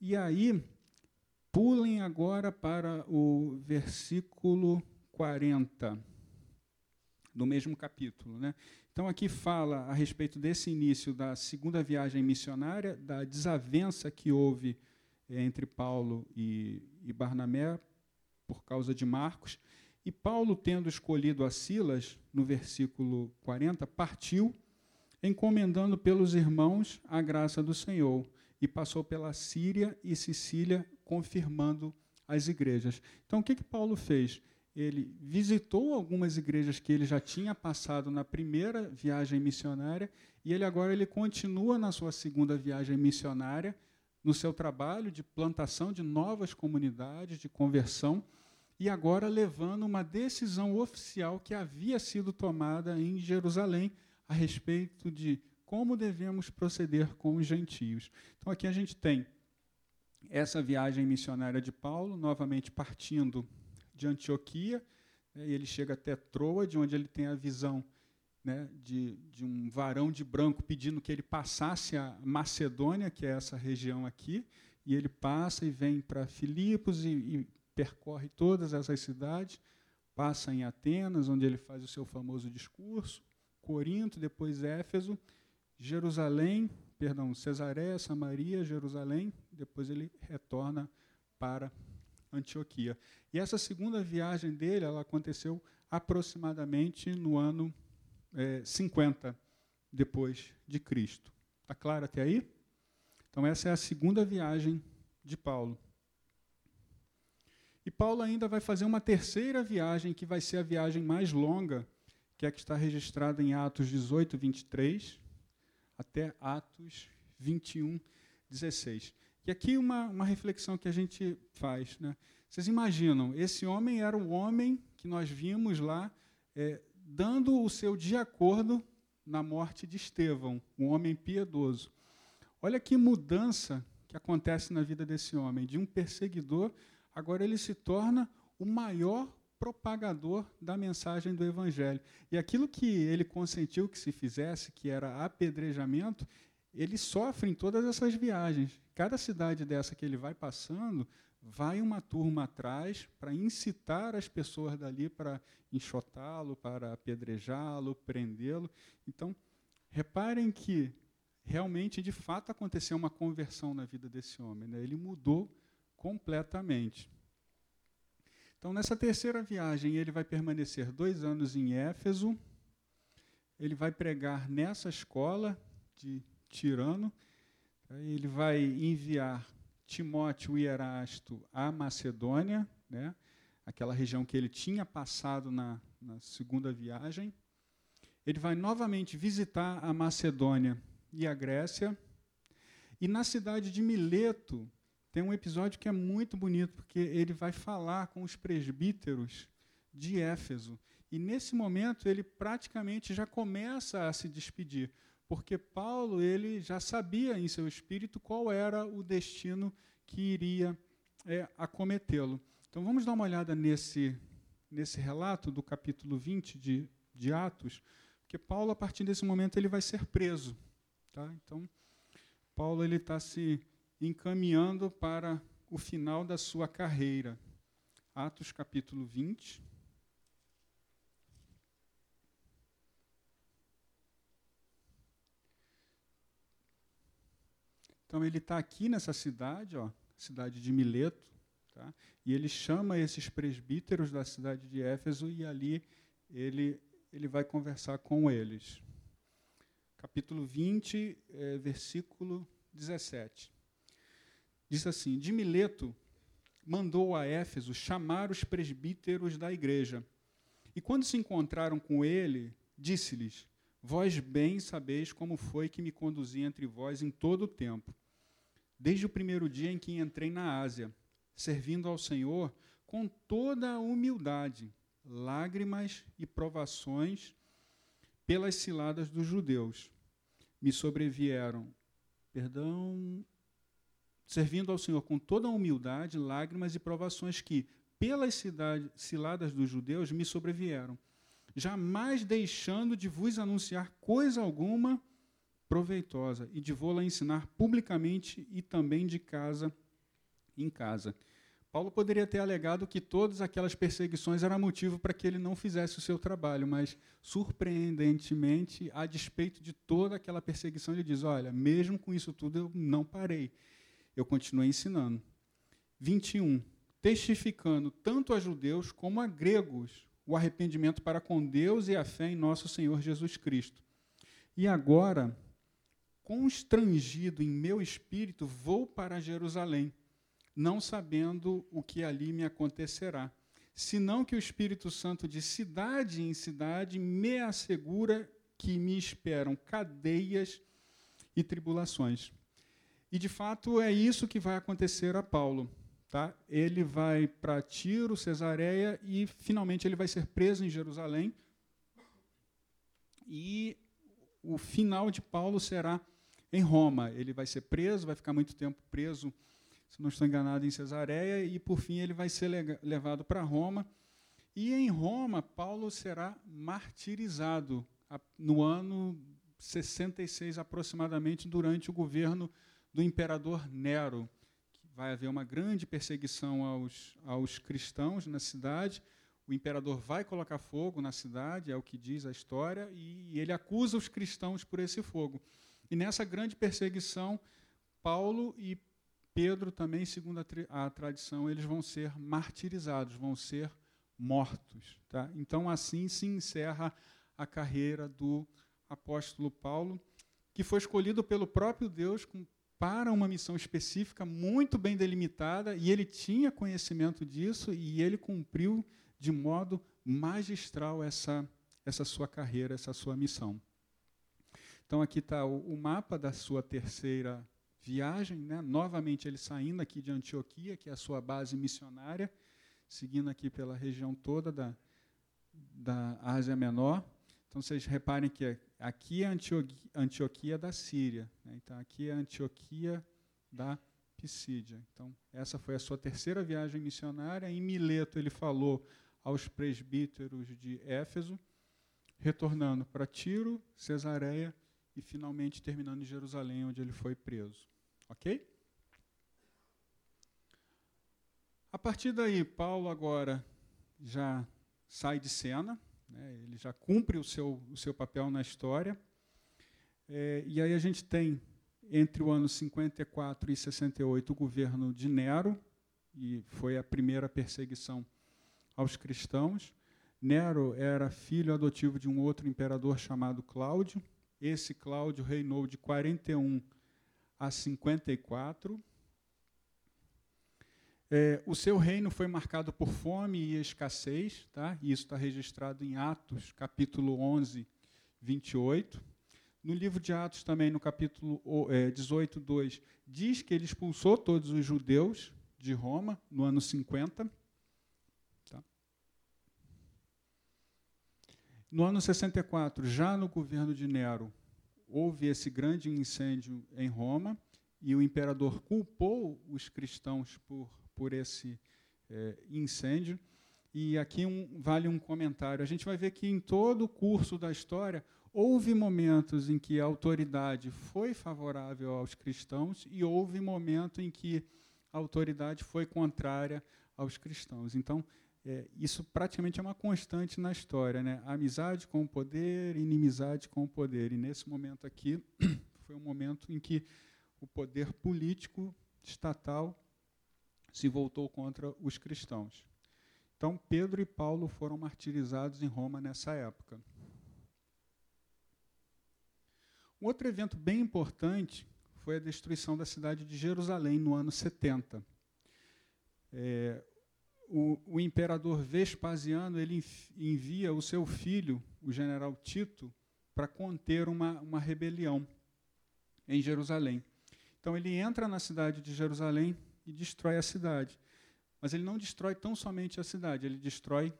E aí, pulem agora para o versículo 40 do mesmo capítulo. Né? Então, aqui fala a respeito desse início da segunda viagem missionária, da desavença que houve entre Paulo e, e Barnabé por causa de Marcos. E Paulo, tendo escolhido a Silas, no versículo 40, partiu, encomendando pelos irmãos a graça do Senhor, e passou pela Síria e Sicília, confirmando as igrejas. Então, o que, que Paulo fez? Ele visitou algumas igrejas que ele já tinha passado na primeira viagem missionária, e ele agora ele continua na sua segunda viagem missionária, no seu trabalho de plantação de novas comunidades, de conversão, e agora levando uma decisão oficial que havia sido tomada em Jerusalém a respeito de como devemos proceder com os gentios. Então aqui a gente tem essa viagem missionária de Paulo, novamente partindo de Antioquia, né, e ele chega até Troa, de onde ele tem a visão né, de, de um varão de branco pedindo que ele passasse a Macedônia, que é essa região aqui, e ele passa e vem para Filipos e, e percorre todas essas cidades, passa em Atenas, onde ele faz o seu famoso discurso, Corinto, depois Éfeso, Jerusalém, perdão, Cesareia, Samaria, Jerusalém, depois ele retorna para Antioquia. E essa segunda viagem dele, ela aconteceu aproximadamente no ano é, 50 depois de Cristo. Está claro até aí? Então, essa é a segunda viagem de Paulo. E Paulo ainda vai fazer uma terceira viagem, que vai ser a viagem mais longa, que é a que está registrada em Atos 18, 23, até Atos 21, 16. E aqui uma, uma reflexão que a gente faz. Né? Vocês imaginam, esse homem era o homem que nós vimos lá é, dando o seu de acordo na morte de Estevão, um homem piedoso. Olha que mudança que acontece na vida desse homem. De um perseguidor, agora ele se torna o maior propagador da mensagem do Evangelho. E aquilo que ele consentiu que se fizesse, que era apedrejamento, ele sofre em todas essas viagens. Cada cidade dessa que ele vai passando, vai uma turma atrás para incitar as pessoas dali para enxotá-lo, para apedrejá-lo, prendê-lo. Então, reparem que realmente, de fato, aconteceu uma conversão na vida desse homem. Né? Ele mudou completamente. Então, nessa terceira viagem, ele vai permanecer dois anos em Éfeso. Ele vai pregar nessa escola de Tirano. Ele vai enviar Timóteo e Erasto à Macedônia, né, aquela região que ele tinha passado na, na segunda viagem. Ele vai novamente visitar a Macedônia e a Grécia. E na cidade de Mileto, tem um episódio que é muito bonito, porque ele vai falar com os presbíteros de Éfeso. E nesse momento ele praticamente já começa a se despedir, porque Paulo ele já sabia em seu espírito qual era o destino que iria é, acometê-lo. Então vamos dar uma olhada nesse, nesse relato do capítulo 20 de, de Atos, porque Paulo, a partir desse momento, ele vai ser preso. Tá? Então, Paulo ele está se encaminhando para o final da sua carreira. Atos capítulo 20. Então ele está aqui nessa cidade, ó, cidade de Mileto, tá? e ele chama esses presbíteros da cidade de Éfeso e ali ele, ele vai conversar com eles. Capítulo 20, é, versículo 17. Diz assim: De Mileto mandou a Éfeso chamar os presbíteros da igreja. E quando se encontraram com ele, disse-lhes: Vós bem sabeis como foi que me conduzi entre vós em todo o tempo, desde o primeiro dia em que entrei na Ásia, servindo ao Senhor com toda a humildade, lágrimas e provações pelas ciladas dos judeus. Me sobrevieram, perdão, servindo ao Senhor com toda a humildade, lágrimas e provações que, pelas ciladas dos judeus, me sobrevieram jamais deixando de vos anunciar coisa alguma proveitosa e de vô-la ensinar publicamente e também de casa em casa. Paulo poderia ter alegado que todas aquelas perseguições eram motivo para que ele não fizesse o seu trabalho, mas, surpreendentemente, a despeito de toda aquela perseguição, ele diz: Olha, mesmo com isso tudo, eu não parei, eu continuei ensinando. 21. Testificando tanto a judeus como a gregos o arrependimento para com Deus e a fé em nosso Senhor Jesus Cristo. E agora, constrangido em meu espírito, vou para Jerusalém, não sabendo o que ali me acontecerá, senão que o Espírito Santo, de cidade em cidade, me assegura que me esperam cadeias e tribulações. E de fato é isso que vai acontecer a Paulo. Tá? Ele vai para Tiro, Cesareia e finalmente ele vai ser preso em Jerusalém. E o final de Paulo será em Roma. Ele vai ser preso, vai ficar muito tempo preso, se não estou enganado, em Cesareia, e por fim ele vai ser levado para Roma. E em Roma, Paulo será martirizado no ano 66 aproximadamente, durante o governo do imperador Nero vai haver uma grande perseguição aos, aos cristãos na cidade. O imperador vai colocar fogo na cidade, é o que diz a história, e ele acusa os cristãos por esse fogo. E nessa grande perseguição, Paulo e Pedro também, segundo a, a tradição, eles vão ser martirizados, vão ser mortos. Tá? Então, assim se encerra a carreira do apóstolo Paulo, que foi escolhido pelo próprio Deus com para uma missão específica, muito bem delimitada, e ele tinha conhecimento disso e ele cumpriu de modo magistral essa, essa sua carreira, essa sua missão. Então, aqui está o, o, mapa da sua terceira viagem, né? novamente ele saindo aqui de Antioquia, que é a sua base missionária, seguindo aqui pela região toda da, da Ásia Menor. Então, vocês reparem que Aqui é Antioquia, Antioquia da Síria. Né? Então, aqui é Antioquia da Pisídia. Então, essa foi a sua terceira viagem missionária. Em Mileto, ele falou aos presbíteros de Éfeso, retornando para Tiro, Cesareia e finalmente terminando em Jerusalém, onde ele foi preso. Ok? A partir daí, Paulo agora já sai de cena, né? Ele já cumpre o seu, o seu papel na história. É, e aí a gente tem, entre o ano 54 e 68, o governo de Nero, e foi a primeira perseguição aos cristãos. Nero era filho adotivo de um outro imperador chamado Cláudio. Esse Cláudio reinou de 41 a 54. É, o seu reino foi marcado por fome e escassez, tá? e isso está registrado em Atos, capítulo 11, 28. No livro de Atos, também, no capítulo é, 18, 2, diz que ele expulsou todos os judeus de Roma no ano 50. Tá? No ano 64, já no governo de Nero, houve esse grande incêndio em Roma, e o imperador culpou os cristãos por por esse é, incêndio. E aqui um, vale um comentário. A gente vai ver que em todo o curso da história houve momentos em que a autoridade foi favorável aos cristãos e houve momento em que a autoridade foi contrária aos cristãos. Então, é, isso praticamente é uma constante na história, né? Amizade com o poder, inimizade com o poder. E nesse momento aqui foi um momento em que o poder político estatal se voltou contra os cristãos. Então, Pedro e Paulo foram martirizados em Roma nessa época. Um outro evento bem importante foi a destruição da cidade de Jerusalém no ano 70. É, o, o, imperador Vespasiano ele envia o seu filho, o general Tito, para conter uma, uma rebelião em Jerusalém. Então ele entra na cidade de Jerusalém e destrói a cidade. Mas ele não destrói tão somente a cidade, ele destrói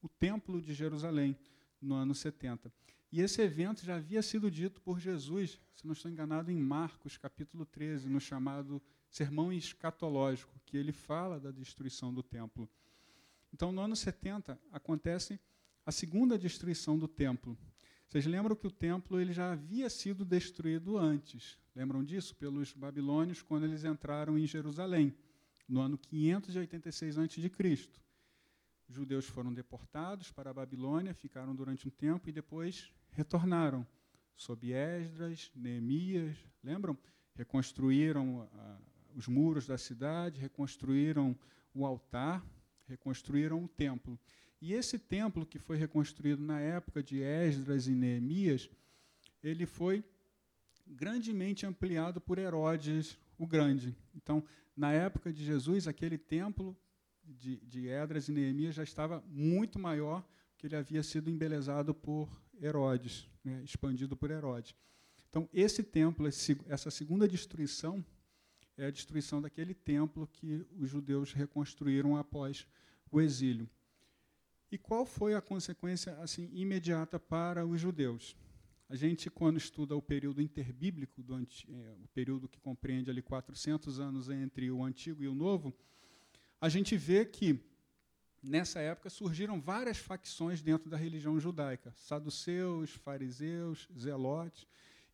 o templo de Jerusalém no ano 70. E esse evento já havia sido dito por Jesus, se não estou enganado, em Marcos, capítulo 13, no chamado Sermão Escatológico, que ele fala da destruição do templo. Então, no ano 70, acontece a segunda destruição do templo. Vocês lembram que o templo ele já havia sido destruído antes. Lembram disso? Pelos babilônios, quando eles entraram em Jerusalém, no ano 586 a.C. Os judeus foram deportados para a Babilônia, ficaram durante um tempo e depois retornaram. Sob Esdras, Neemias, lembram? Reconstruíram ah, os muros da cidade, reconstruíram o altar, reconstruíram o templo. E esse templo que foi reconstruído na época de Esdras e Neemias, ele foi grandemente ampliado por Herodes o Grande. Então, na época de Jesus, aquele templo de, de e Neemias já estava muito maior que ele havia sido embelezado por Herodes, né, expandido por Herodes. Então, esse templo, esse, essa segunda destruição, é a destruição daquele templo que os judeus reconstruíram após o exílio. E qual foi a consequência assim imediata para os judeus? A gente, quando estuda o período interbíblico, é, o período que compreende ali 400 anos entre o Antigo e o Novo, a gente vê que nessa época surgiram várias facções dentro da religião judaica, saduceus, fariseus, zelotes,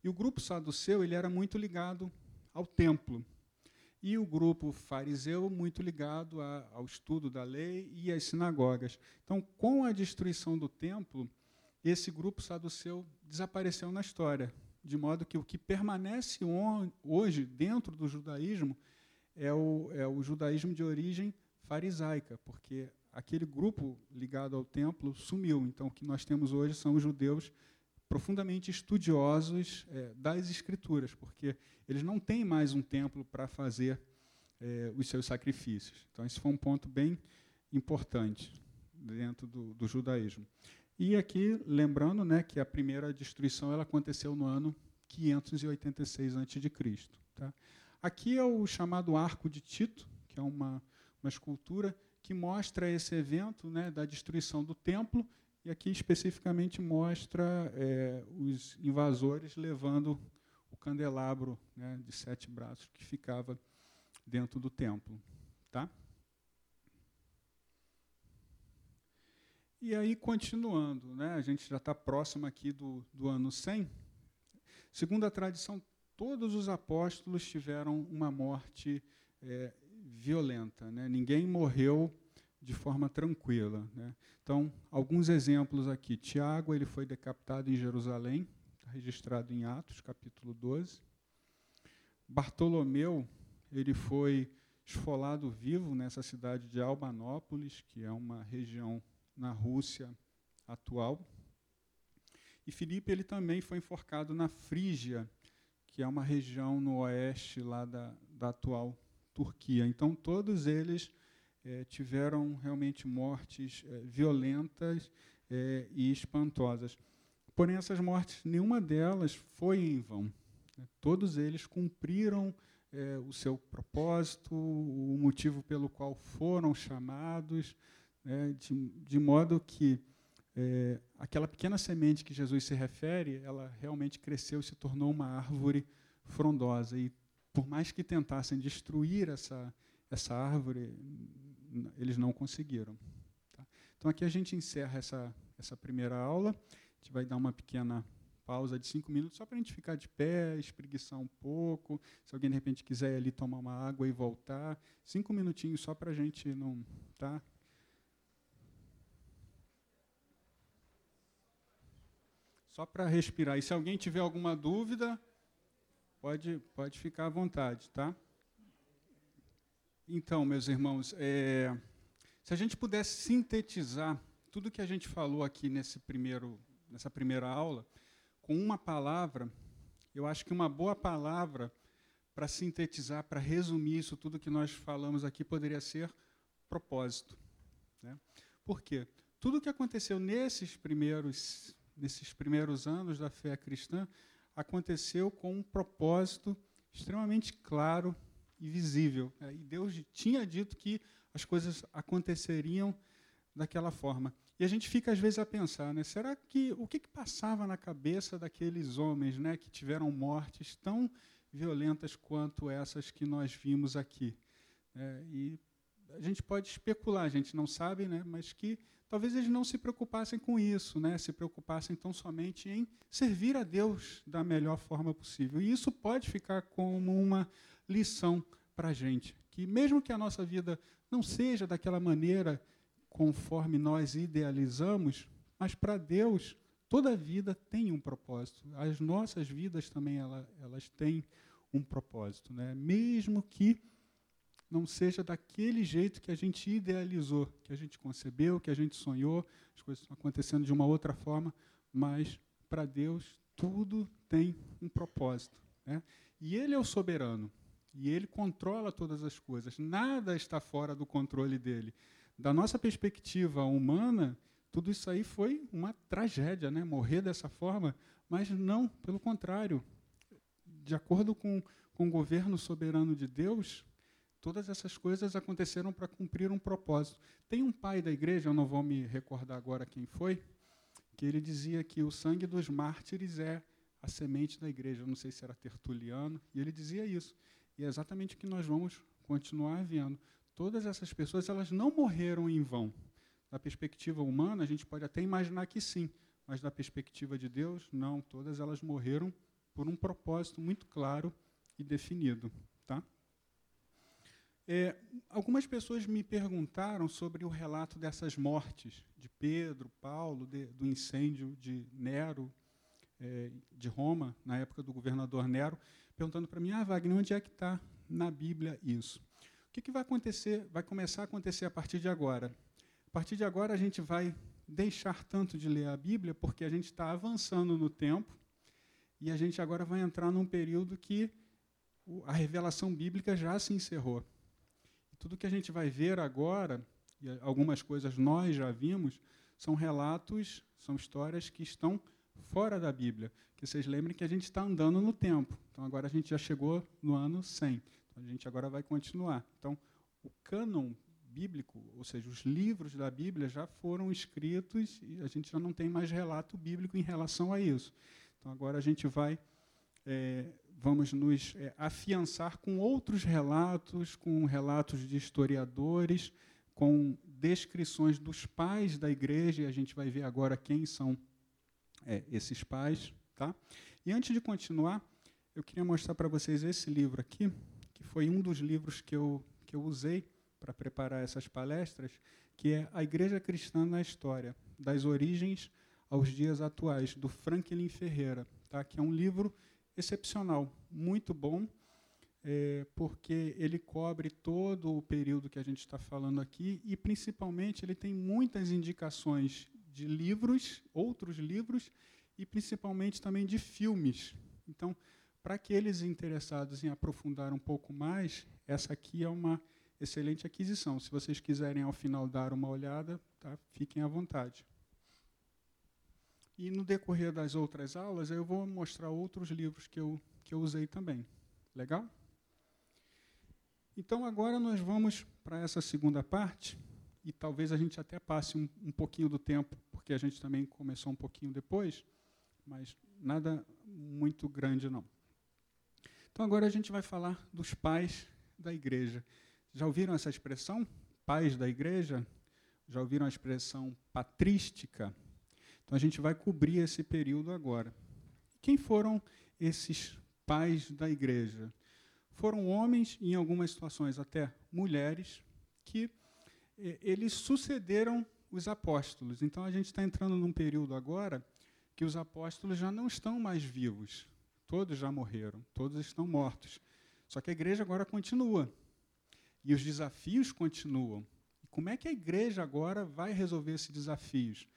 e o grupo saduceu ele era muito ligado ao templo, e o grupo fariseu muito ligado a, ao estudo da lei e às sinagogas. Então, com a destruição do templo, esse grupo saduceu desapareceu na história, de modo que o que permanece hoje dentro do judaísmo é o, é o judaísmo de origem farisaica, porque aquele grupo ligado ao templo sumiu. Então, o que nós temos hoje são os judeus profundamente estudiosos é, das escrituras, porque eles não têm mais um templo para fazer é, os seus sacrifícios. Então, esse foi um ponto bem importante dentro do, do judaísmo. E aqui, lembrando né, que a primeira destruição ela aconteceu no ano 586 a.C. Tá? Aqui é o chamado Arco de Tito, que é uma, uma escultura que mostra esse evento né, da destruição do templo, e aqui especificamente mostra é, os invasores levando o candelabro né, de sete braços que ficava dentro do templo. Tá? E aí, continuando, né, a gente já está próximo aqui do, do ano 100. Segundo a tradição, todos os apóstolos tiveram uma morte é, violenta. Né? Ninguém morreu de forma tranquila. Né? Então, alguns exemplos aqui. Tiago ele foi decapitado em Jerusalém, está registrado em Atos, capítulo 12. Bartolomeu ele foi esfolado vivo nessa cidade de Albanópolis, que é uma região na Rússia atual. E Filipe ele também foi enforcado na Frígia, que é uma região no oeste lá da, da atual Turquia. Então todos eles é, tiveram realmente mortes é, violentas é, e espantosas. Porém essas mortes, nenhuma delas foi em vão. Né? Todos eles cumpriram o seu propósito, o motivo pelo qual foram chamados, né, de, de, modo que é, aquela pequena semente que Jesus se refere, ela realmente cresceu e se tornou uma árvore frondosa. E por mais que tentassem destruir essa, essa árvore, eles não conseguiram. Tá? Então aqui a gente encerra essa, essa primeira aula. A gente vai dar uma pequena pausa de cinco minutos só para a gente ficar de pé, espreguiçar um pouco. Se alguém de repente quiser ir ali tomar uma água e voltar, cinco minutinhos só para a gente não, tá? Só para respirar. E se alguém tiver alguma dúvida, pode, pode ficar à vontade, tá? Então, meus irmãos, é, se a gente pudesse sintetizar tudo que a gente falou aqui nesse primeiro, nessa primeira aula, com uma palavra, eu acho que uma boa palavra para sintetizar, para resumir isso tudo que nós falamos aqui, poderia ser propósito. Né? Por quê? Tudo que aconteceu nesses primeiros nesses primeiros anos da fé cristã, aconteceu com um propósito extremamente claro e visível. E Deus tinha dito que as coisas aconteceriam daquela forma. E a gente fica às vezes a pensar, né? Será que o que, que passava na cabeça daqueles homens, né, que tiveram mortes tão violentas quanto essas que nós vimos aqui? É, e a gente pode especular, a gente não sabe, né, mas que talvez eles não se preocupassem com isso, né, se preocupassem tão somente em servir a Deus da melhor forma possível. E isso pode ficar como uma lição para a gente, que mesmo que a nossa vida não seja daquela maneira conforme nós idealizamos, mas para Deus toda vida tem um propósito. As nossas vidas também ela, elas têm um propósito, né? Mesmo que não seja daquele jeito que a gente idealizou, que a gente concebeu, que a gente sonhou, as coisas estão acontecendo de uma outra forma, mas para Deus tudo tem um propósito. Né? E Ele é o soberano, e Ele controla todas as coisas, nada está fora do controle dele. Da nossa perspectiva humana, tudo isso aí foi uma tragédia, né? morrer dessa forma, mas não, pelo contrário. De acordo com, com o governo soberano de Deus, Todas essas coisas aconteceram para cumprir um propósito. Tem um pai da igreja, eu não vou me recordar agora quem foi, que ele dizia que o sangue dos mártires é a semente da igreja. Eu não sei se era Tertuliano, e ele dizia isso. E é exatamente o que nós vamos continuar vendo. Todas essas pessoas, elas não morreram em vão. Da perspectiva humana, a gente pode até imaginar que sim, mas da perspectiva de Deus, não. Todas elas morreram por um propósito muito claro e definido. Tá? É, algumas pessoas me perguntaram sobre o relato dessas mortes de Pedro, Paulo, de, do incêndio de Nero, é, de Roma, na época do governador Nero, perguntando para mim, ah, Wagner, onde é que está na Bíblia isso? O que, que vai acontecer, vai começar a acontecer a partir de agora? A partir de agora a gente vai deixar tanto de ler a Bíblia, porque a gente está avançando no tempo, e a gente agora vai entrar num período que a revelação bíblica já se encerrou. Tudo que a gente vai ver agora, e algumas coisas nós já vimos, são relatos, são histórias que estão fora da Bíblia. Que vocês lembrem que a gente está andando no tempo. Então agora a gente já chegou no ano 100. Então a gente agora vai continuar. Então o cânon bíblico, ou seja, os livros da Bíblia já foram escritos e a gente já não tem mais relato bíblico em relação a isso. Então agora a gente vai é, vamos nos é, afiançar com outros relatos, com relatos de historiadores, com descrições dos pais da igreja, e a gente vai ver agora quem são é, esses pais. Tá? E antes de continuar, eu queria mostrar para vocês esse livro aqui, que foi um dos livros que eu, que eu usei para preparar essas palestras, que é A Igreja Cristã na História, das origens aos dias atuais, do Franklin Ferreira, tá? que é um livro excepcional, muito bom, é, porque ele cobre todo o período que a gente está falando aqui e, principalmente, ele tem muitas indicações de livros, outros livros, e principalmente também de filmes. Então, para aqueles interessados em aprofundar um pouco mais, essa aqui é uma excelente aquisição. Se vocês quiserem, ao final, dar uma olhada, tá? fiquem à vontade. E no decorrer das outras aulas, eu vou mostrar outros livros que eu, que eu usei também. Legal? Então, agora nós vamos para essa segunda parte, e talvez a gente até passe um, um pouquinho do tempo, porque a gente também começou um pouquinho depois, mas nada muito grande, não. Então, agora a gente vai falar dos pais da igreja. Já ouviram essa expressão? Pais da igreja? Já ouviram a expressão patrística? Então a gente vai cobrir esse período agora. Quem foram esses pais da igreja? Foram homens, em algumas situações até mulheres, que eles sucederam os apóstolos. Então a gente está entrando num período agora que os apóstolos já não estão mais vivos. Todos já morreram, todos estão mortos. Só que a igreja agora continua. E os desafios continuam. E como é que a igreja agora vai resolver esses desafios?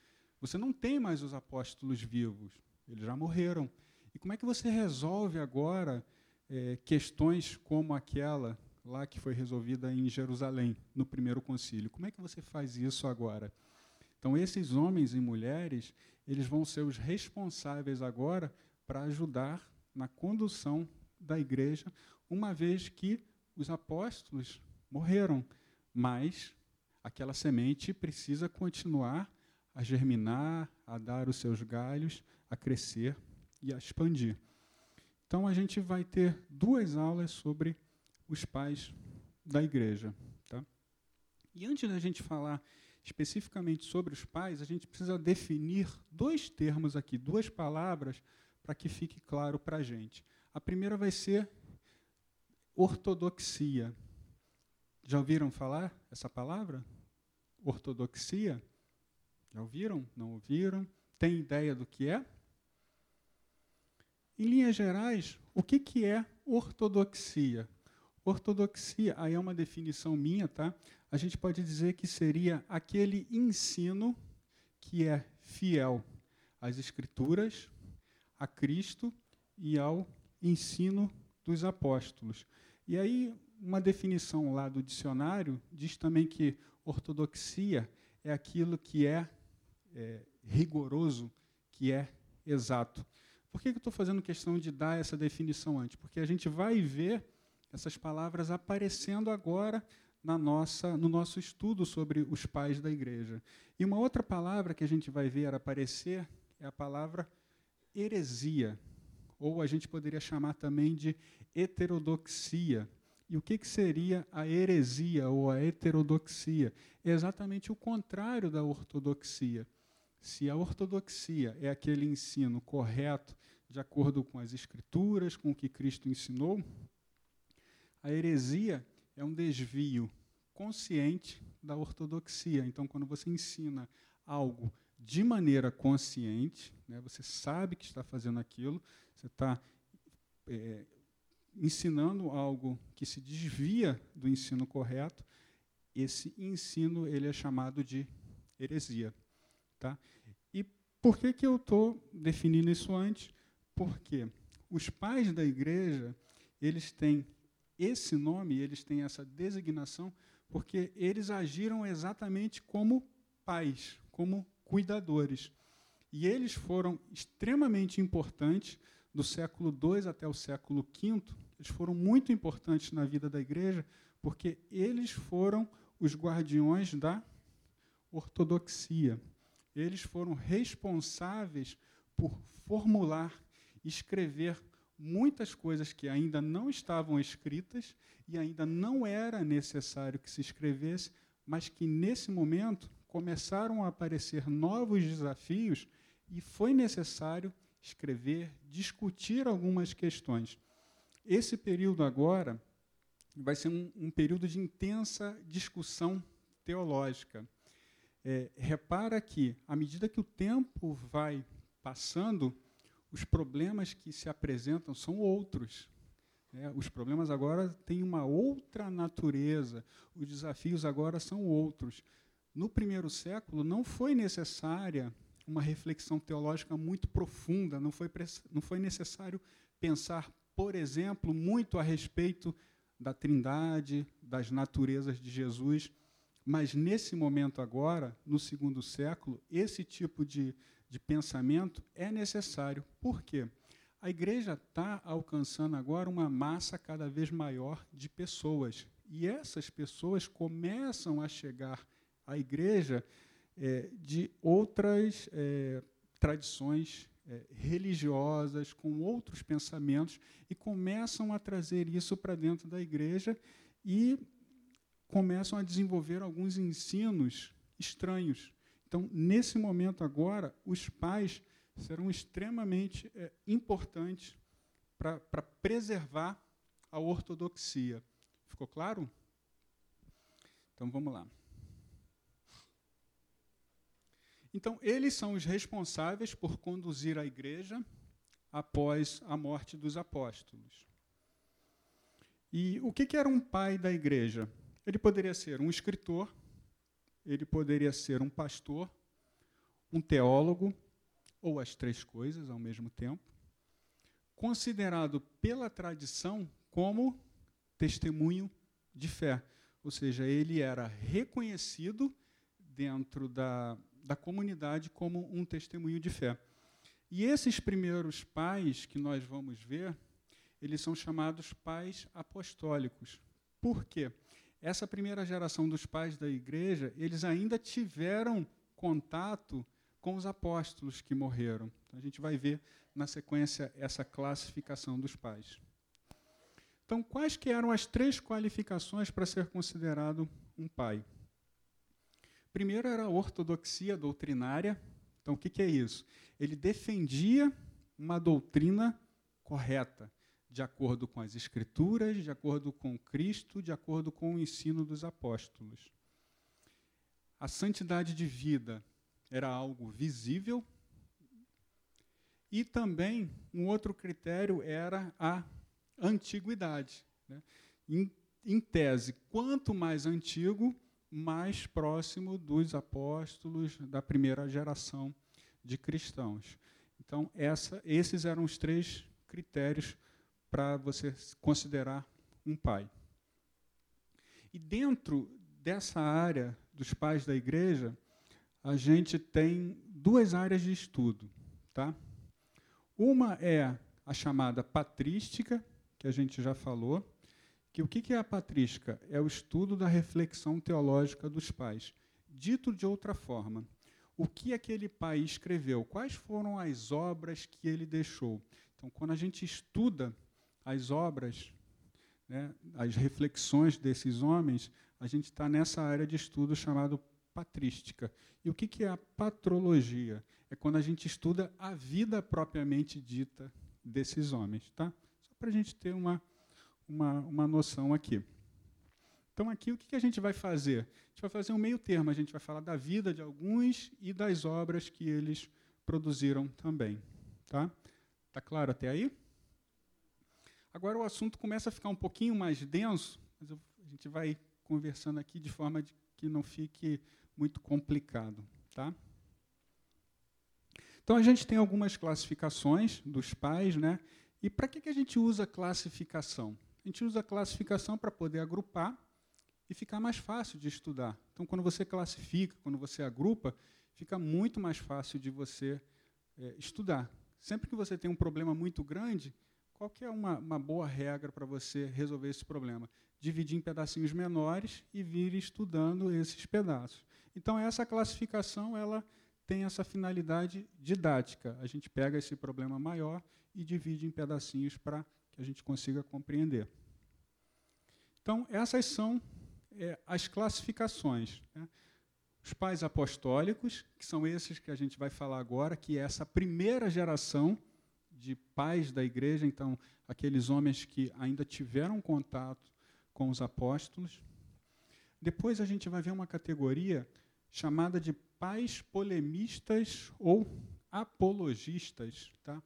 Você não tem mais os apóstolos vivos, eles já morreram. E como é que você resolve agora é, questões como aquela lá que foi resolvida em Jerusalém, no primeiro concílio? Como é que você faz isso agora? Então, esses homens e mulheres, eles vão ser os responsáveis agora para ajudar na condução da igreja, uma vez que os apóstolos morreram, mas aquela semente precisa continuar a germinar, a dar os seus galhos, a crescer e a expandir. Então a gente vai ter duas aulas sobre os pais da igreja. Tá? E antes da gente falar especificamente sobre os pais, a gente precisa definir dois termos aqui, duas palavras, para que fique claro para a gente. A primeira vai ser ortodoxia. Já ouviram falar essa palavra? Ortodoxia? Já ouviram? Não ouviram? Tem ideia do que é? Em linhas gerais, o que, que é ortodoxia? Ortodoxia, aí é uma definição minha, tá? A gente pode dizer que seria aquele ensino que é fiel às Escrituras, a Cristo e ao ensino dos apóstolos. E aí, uma definição lá do dicionário diz também que ortodoxia é aquilo que é, é rigoroso, que é exato. Por que, que eu estou fazendo questão de dar essa definição antes? Porque a gente vai ver essas palavras aparecendo agora na nossa, no nosso estudo sobre os pais da igreja. E uma outra palavra que a gente vai ver aparecer é a palavra heresia, ou a gente poderia chamar também de heterodoxia. E o que, que seria a heresia ou a heterodoxia? É exatamente o contrário da ortodoxia. Se a ortodoxia é aquele ensino correto, de acordo com as Escrituras, com o que Cristo ensinou, a heresia é um desvio consciente da ortodoxia. Então, quando você ensina algo de maneira consciente, né, você sabe que está fazendo aquilo, você está é, ensinando algo que se desvia do ensino correto, esse ensino ele é chamado de heresia. Tá? E por que, que eu estou definindo isso antes? Porque os pais da igreja, eles têm esse nome, eles têm essa designação, porque eles agiram exatamente como pais, como cuidadores. E eles foram extremamente importantes do século II até o século V, eles foram muito importantes na vida da igreja, porque eles foram os guardiões da ortodoxia. Eles foram responsáveis por formular, escrever muitas coisas que ainda não estavam escritas e ainda não era necessário que se escrevesse, mas que nesse momento começaram a aparecer novos desafios e foi necessário escrever, discutir algumas questões. Esse período agora vai ser um, um período de intensa discussão teológica. É, repara que, à medida que o tempo vai passando, os problemas que se apresentam são outros. Né? Os problemas agora têm uma outra natureza, os desafios agora são outros. No primeiro século, não foi necessária uma reflexão teológica muito profunda, não foi, não foi necessário pensar, por exemplo, muito a respeito da Trindade, das naturezas de Jesus. Mas nesse momento agora, no segundo século, esse tipo de de pensamento é necessário. Por quê? A igreja está alcançando agora uma massa cada vez maior de pessoas. E essas pessoas começam a chegar à igreja é, de outras é, tradições é, religiosas, com outros pensamentos, e começam a trazer isso para dentro da igreja e começam a desenvolver alguns ensinos estranhos. Então, nesse momento agora, os pais serão extremamente é, importantes para preservar a ortodoxia. Ficou claro? Então, vamos lá. Então, eles são os responsáveis por conduzir a igreja após a morte dos apóstolos. E o que, que era um pai da igreja? Ele poderia ser um escritor, ele poderia ser um pastor, um teólogo, ou as três coisas ao mesmo tempo, considerado pela tradição como testemunho de fé. Ou seja, ele era reconhecido dentro da, da comunidade como um testemunho de fé. E esses primeiros pais que nós vamos ver, eles são chamados pais apostólicos. Por quê? Essa primeira geração dos pais da igreja, eles ainda tiveram contato com os apóstolos que morreram. Então, a gente vai ver na sequência essa classificação dos pais. Então, quais que eram as três qualificações para ser considerado um pai? Primeiro era a ortodoxia doutrinária. Então, o que, que é isso? Ele defendia uma doutrina correta, de acordo com as Escrituras, de acordo com Cristo, de acordo com o ensino dos apóstolos. A santidade de vida era algo visível. E também um outro critério era a antiguidade. Né? Em, em tese, quanto mais antigo, mais próximo dos apóstolos da primeira geração de cristãos. Então, essa, esses eram os três critérios para você considerar um pai. E dentro dessa área dos pais da igreja, a gente tem duas áreas de estudo. Tá? Uma é a chamada patrística, que a gente já falou, que o que é a patrística? É o estudo da reflexão teológica dos pais. Dito de outra forma, o que aquele pai escreveu? Quais foram as obras que ele deixou? Então, quando a gente estuda as obras, né, as reflexões desses homens, a gente está nessa área de estudo chamado patrística. E o que, que é a patrologia? É quando a gente estuda a vida propriamente dita desses homens. Tá? Só para a gente ter uma, uma, uma noção aqui. Então, aqui, o que, que a gente vai fazer? A gente vai fazer um meio termo. A gente vai falar da vida de alguns e das obras que eles produziram também. Tá? Tá claro até aí? Agora o assunto começa a ficar um pouquinho mais denso, mas eu, a gente vai conversando aqui de forma de que não fique muito complicado. Tá? Então, a gente tem algumas classificações dos pais. Né? E para que, que a gente usa classificação? A gente usa classificação para poder agrupar e ficar mais fácil de estudar. Então, quando você classifica, quando você agrupa, fica muito mais fácil de você é, estudar. Sempre que você tem um problema muito grande, qual que é uma, uma boa regra para você resolver esse problema? Dividir em pedacinhos menores e vir estudando esses pedaços. Então, essa classificação ela tem essa finalidade didática. A gente pega esse problema maior e divide em pedacinhos para que a gente consiga compreender. Então, essas são é, as classificações. Né? Os pais apostólicos, que são esses que a gente vai falar agora, que é essa primeira geração de pais da igreja, então, aqueles homens que ainda tiveram contato com os apóstolos. Depois a gente vai ver uma categoria chamada de pais polemistas ou apologistas. Tá?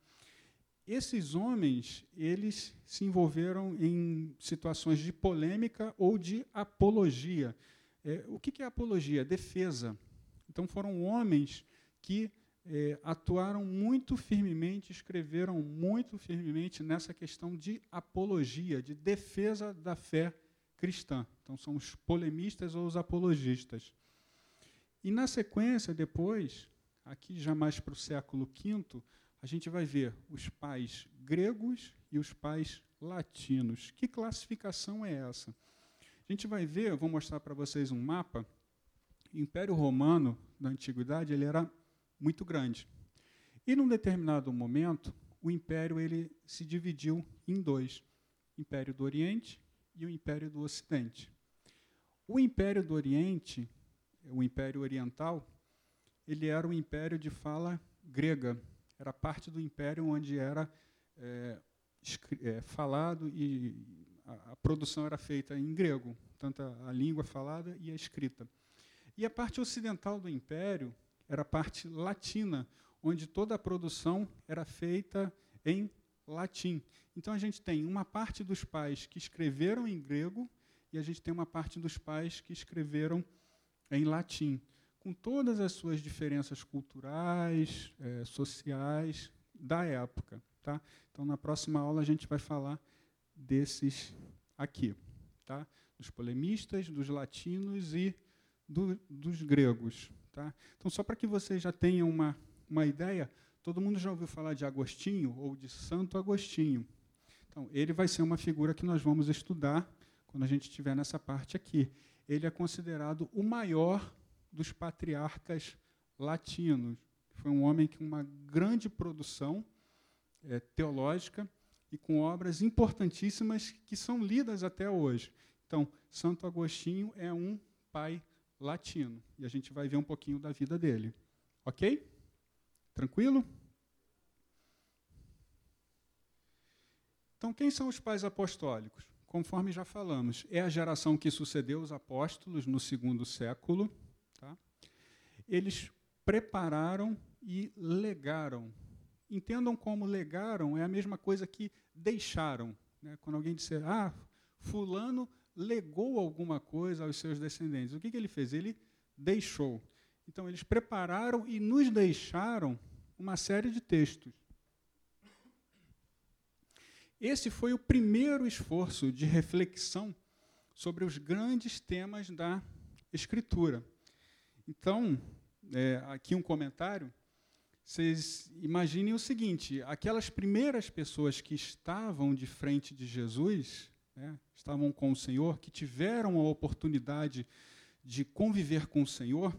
Esses homens, eles se envolveram em situações de polêmica ou de apologia. É, o que é apologia? Defesa. Então, foram homens que é, atuaram muito firmemente, escreveram muito firmemente nessa questão de apologia, de defesa da fé cristã. Então, são os polemistas ou os apologistas. E na sequência, depois, aqui já mais para o século V, a gente vai ver os pais gregos e os pais latinos. Que classificação é essa? A gente vai ver, vou mostrar para vocês um mapa. O Império Romano, da Antiguidade, ele era muito grande. E num determinado momento, o império ele se dividiu em dois: o Império do Oriente e o Império do Ocidente. O Império do Oriente o Império Oriental, ele era um império de fala grega. Era parte do império onde era é, é, falado e a, a, produção era feita em grego, tanto a, a língua falada e a escrita. E a parte ocidental do império era a parte latina, onde toda a produção era feita em latim. Então a gente tem uma parte dos pais que escreveram em grego e a gente tem uma parte dos pais que escreveram em latim, com todas as suas diferenças culturais, é, sociais da época. Tá? Então, na próxima aula, a gente vai falar desses aqui, tá? dos polemistas, dos latinos e do, dos gregos. Tá? Então, só para que vocês já tenham uma, uma ideia, todo mundo já ouviu falar de Agostinho ou de Santo Agostinho. Então, ele vai ser uma figura que nós vamos estudar quando a gente estiver nessa parte aqui. Ele é considerado o maior dos patriarcas latinos. Foi um homem com uma grande produção é, teológica e com obras importantíssimas que são lidas até hoje. Então, Santo Agostinho é um pai latino e a gente vai ver um pouquinho da vida dele. Ok? Tranquilo? Então, quem são os pais apostólicos? Conforme já falamos, é a geração que sucedeu os apóstolos no segundo século. Tá? Eles prepararam e legaram. Entendam como legaram é a mesma coisa que deixaram. Né? Quando alguém disser, ah, fulano legou alguma coisa aos seus descendentes. O que, que ele fez? Ele deixou. Então, eles prepararam e nos deixaram uma série de textos. Esse foi o primeiro esforço de reflexão sobre os grandes temas da Escritura. Então, é, aqui um comentário. Vocês imaginem o seguinte: aquelas primeiras pessoas que estavam de frente de Jesus, né, estavam com o Senhor, que tiveram a oportunidade de conviver com o Senhor,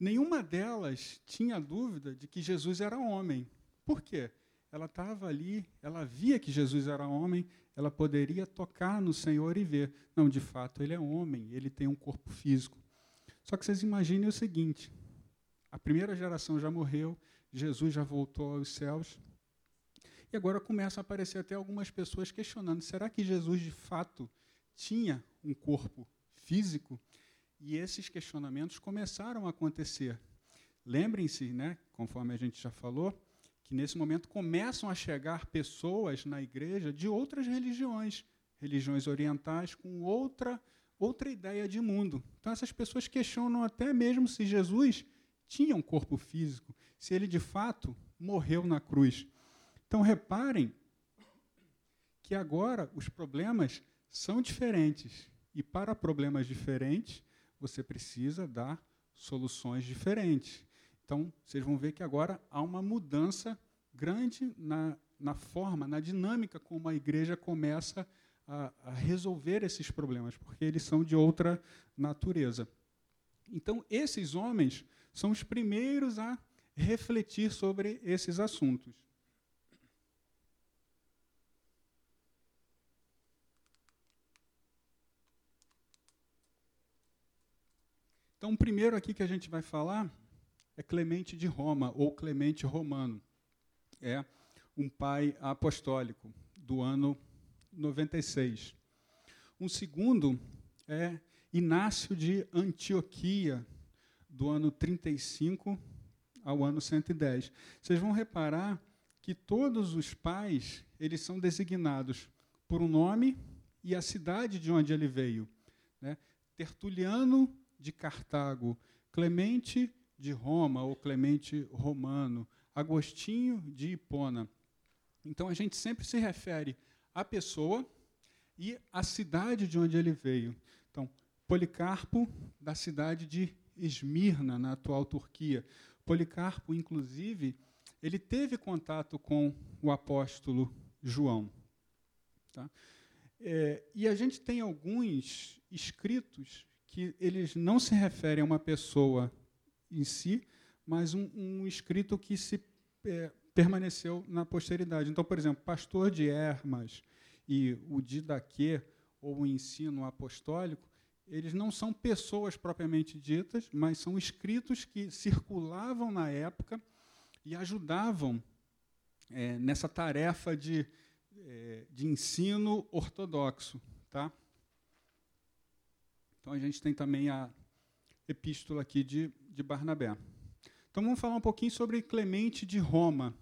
nenhuma delas tinha dúvida de que Jesus era homem. Por quê? ela estava ali, ela via que Jesus era homem, ela poderia tocar no Senhor e ver. Não, de fato, ele é homem, ele tem um corpo físico. Só que vocês imaginem o seguinte: a primeira geração já morreu, Jesus já voltou aos céus, e agora começam a aparecer até algumas pessoas questionando: será que Jesus de fato tinha um corpo físico? E esses questionamentos começaram a acontecer. Lembrem-se, né, conforme a gente já falou, que nesse momento começam a chegar pessoas na igreja de outras religiões, religiões orientais com outra outra ideia de mundo. Então essas pessoas questionam até mesmo se Jesus tinha um corpo físico, se ele de fato morreu na cruz. Então reparem que agora os problemas são diferentes e para problemas diferentes você precisa dar soluções diferentes. Então, vocês vão ver que agora há uma mudança grande na, na forma, na dinâmica como a igreja começa a, a resolver esses problemas, porque eles são de outra natureza. Então, esses homens são os primeiros a refletir sobre esses assuntos. Então, o primeiro aqui que a gente vai falar é Clemente de Roma, ou Clemente Romano. É um pai apostólico, do ano 96. Um segundo é Inácio de Antioquia, do ano 35 ao ano 110. Vocês vão reparar que todos os pais eles são designados por um nome e a cidade de onde ele veio. Né? Tertuliano de Cartago, Clemente de Roma ou Clemente Romano, Agostinho de Hipona. Então a gente sempre se refere à pessoa e à cidade de onde ele veio. Então, Policarpo, da cidade de Esmirna, na atual Turquia. Policarpo, inclusive, ele teve contato com o apóstolo João. Tá? É, e a gente tem alguns escritos que eles não se referem a uma pessoa em si, mas um, um escrito que se é, permaneceu na posteridade. Então, por exemplo, Pastor de Hermas e o Didaquê, ou o ensino apostólico, eles não são pessoas propriamente ditas, mas são escritos que circulavam na época e ajudavam é, nessa tarefa de, é, de ensino ortodoxo. Tá? Então, a gente tem também a epístola aqui de de Barnabé. Então vamos falar um pouquinho sobre Clemente de Roma,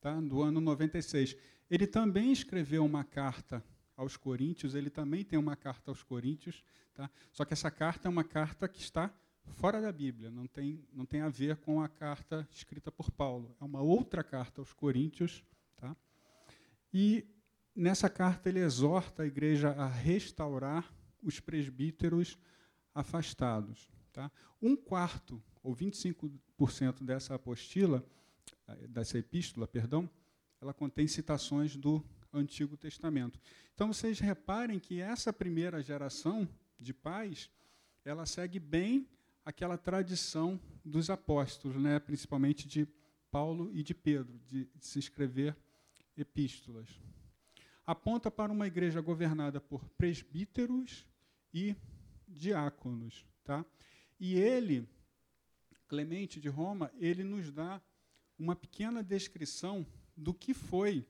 tá? do ano 96. Ele também escreveu uma carta aos Coríntios, ele também tem uma carta aos Coríntios, tá? só que essa carta é uma carta que está fora da Bíblia, não tem, não tem a ver com a carta escrita por Paulo. É uma outra carta aos Coríntios. Tá? E nessa carta ele exorta a igreja a restaurar os presbíteros afastados. Tá? Um quarto ou 25% dessa apostila, eh, dessa epístola, perdão, ela contém citações do Antigo Testamento. Então vocês reparem que essa primeira geração de pais, ela segue bem aquela tradição dos apóstolos, né, principalmente de Paulo e de Pedro, de, de se escrever epístolas. Aponta para uma igreja governada por presbíteros e diáconos, tá? E ele, Clemente de Roma, ele nos dá uma pequena descrição do que foi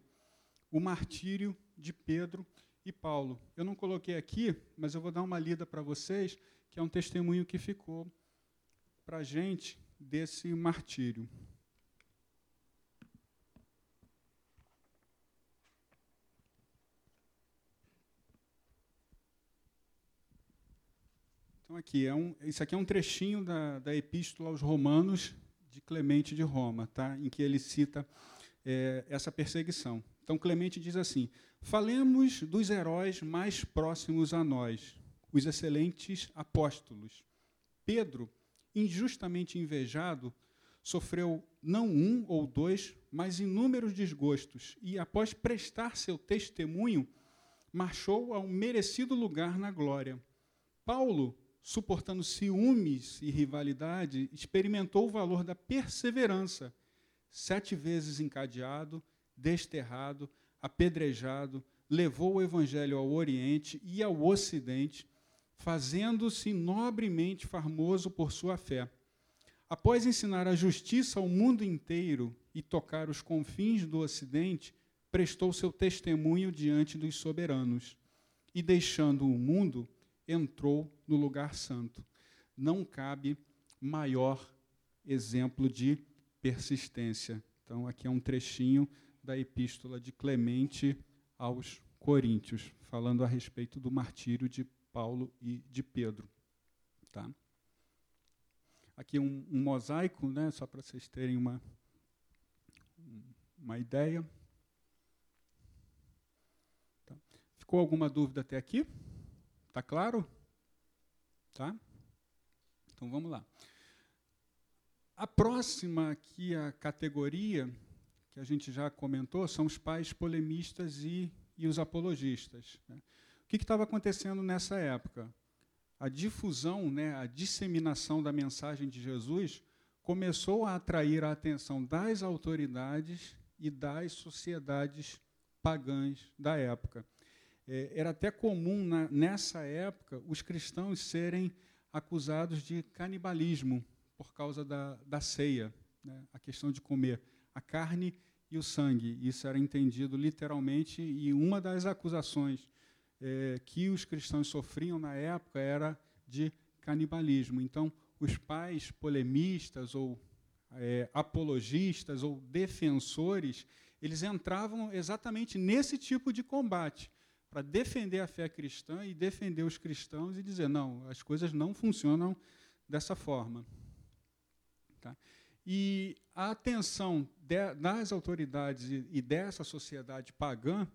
o martírio de Pedro e Paulo. Eu não coloquei aqui, mas eu vou dar uma lida para vocês, que é um testemunho que ficou para a gente desse martírio. Aqui, é um, isso aqui é um trechinho da, da Epístola aos Romanos de Clemente de Roma, tá? em que ele cita é, essa perseguição. Então, Clemente diz assim: Falemos dos heróis mais próximos a nós, os excelentes apóstolos. Pedro, injustamente invejado, sofreu não um ou dois, mas inúmeros desgostos, e após prestar seu testemunho, marchou a um merecido lugar na glória. Paulo suportando ciúmes e rivalidade, experimentou o valor da perseverança, sete vezes encadeado, desterrado, apedrejado, levou o evangelho ao Oriente e ao Ocidente, fazendo-se nobremente famoso por sua fé. Após ensinar a justiça ao mundo inteiro e tocar os confins do Ocidente, prestou seu testemunho diante dos soberanos. E deixando o mundo, entrou no lugar santo. Não cabe maior exemplo de persistência. Então, aqui é um trechinho da epístola de Clemente aos Coríntios, falando a respeito do martírio de Paulo e de Pedro. Tá? Aqui um, um mosaico, né, só para vocês terem uma, uma ideia. Tá. Ficou alguma dúvida até aqui? Está claro? Tá? Então vamos lá. A próxima aqui, a categoria, que a gente já comentou, são os pais polemistas e, e os apologistas. Né? O que estava acontecendo nessa época? A difusão, né, a disseminação da mensagem de Jesus começou a atrair a atenção das autoridades e das sociedades pagãs da época. É, era até comum, na, nessa época, os cristãos serem acusados de canibalismo por causa da, da ceia, né? a questão de comer a carne e o sangue. Isso era entendido literalmente, e uma das acusações é, que os cristãos sofriam na época era de canibalismo. Então, os pais polemistas ou é, apologistas ou defensores, eles entravam exatamente nesse tipo de combate para defender a fé cristã e defender os cristãos e dizer: não, as coisas não funcionam dessa forma. Tá? E a atenção de, das autoridades e, e, dessa sociedade pagã,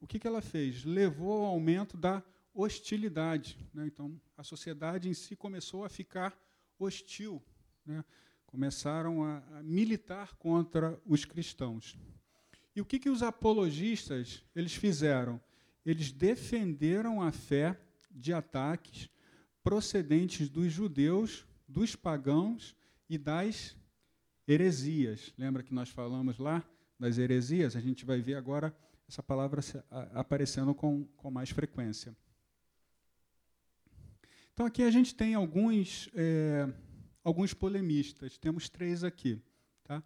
o que, que ela fez? Levou ao aumento da hostilidade. Né? Então, a sociedade em si começou a ficar hostil. Né? Começaram a, a militar contra os cristãos. E o que, que os apologistas eles fizeram? Eles defenderam a fé de ataques procedentes dos judeus, dos pagãos e das heresias. Lembra que nós falamos lá das heresias? A gente vai ver agora essa palavra aparecendo com, com mais frequência. Então, aqui a gente tem alguns, é, alguns polemistas. Temos três aqui. Tá?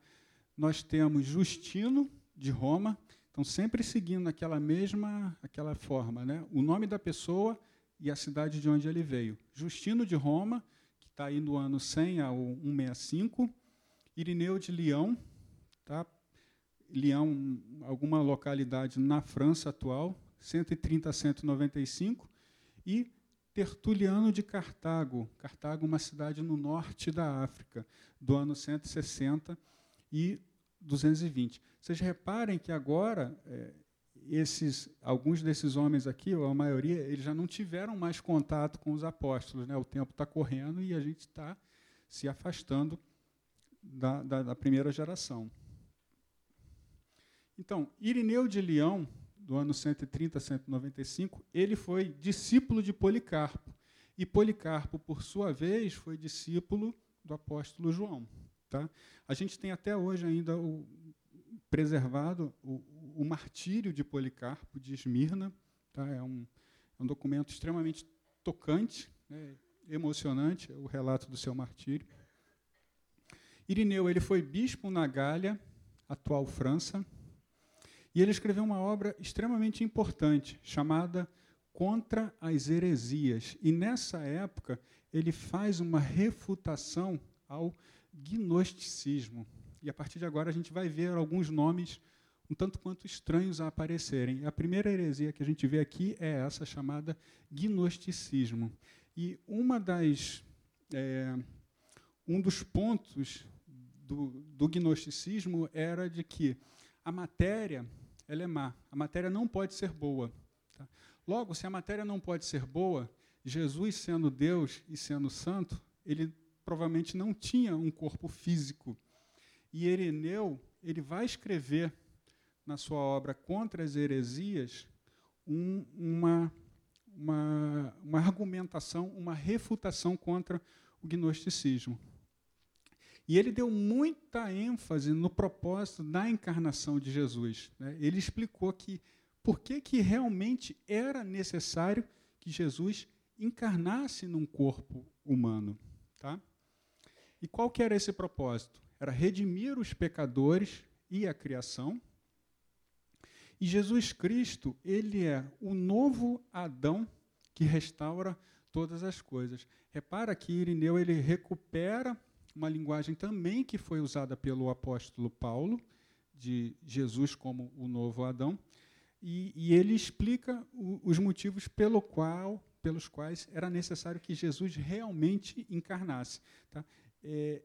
Nós temos Justino, de Roma, então, sempre seguindo aquela mesma aquela forma. Né? O nome da pessoa e a cidade de onde ele veio. Justino de Roma, que está aí no ano 100 ao 165. Irineu de Leão, tá? Leão, alguma localidade na França atual, 130 a 195. E Tertuliano de Cartago, Cartago, uma cidade no norte da África, do ano 160 e 220. Vocês reparem que agora, é, esses, alguns desses homens aqui, ou a maioria, eles já não tiveram mais contato com os apóstolos. Né? O tempo está correndo e a gente está se afastando da, da, da primeira geração. Então, Irineu de Leão, do ano 130 a 195, ele foi discípulo de Policarpo. E Policarpo, por sua vez, foi discípulo do apóstolo João. Tá? A gente tem até hoje ainda o, preservado o, o martírio de Policarpo de Esmirna. Tá? É, um, é um documento extremamente tocante, né? emocionante, o relato do seu martírio. Irineu ele foi bispo na Gália, atual França, e ele escreveu uma obra extremamente importante, chamada Contra as Heresias. E nessa época, ele faz uma refutação ao gnosticismo. E a partir de agora a gente vai ver alguns nomes um tanto quanto estranhos a aparecerem. A primeira heresia que a gente vê aqui é essa chamada gnosticismo. E uma das, é, um dos pontos do, do gnosticismo era de que a matéria ela é má. A matéria não pode ser boa. Tá? Logo, se a matéria não pode ser boa, Jesus, sendo Deus e sendo santo, ele provavelmente não tinha um corpo físico. E Ireneu, ele vai escrever na sua obra Contra as Heresias um, uma, uma, uma argumentação, uma refutação contra o gnosticismo. E ele deu muita ênfase no propósito da encarnação de Jesus. Né? Ele explicou que por que, que realmente era necessário que Jesus encarnasse num corpo humano. Tá? E qual que era esse propósito? Era redimir os pecadores e a criação. E Jesus Cristo, ele é o novo Adão que restaura todas as coisas. Repara que Irineu ele recupera uma linguagem também que foi usada pelo apóstolo Paulo, de Jesus como o novo Adão, e, e ele explica o, os motivos pelo qual, pelos quais era necessário que Jesus realmente encarnasse. Tá? É,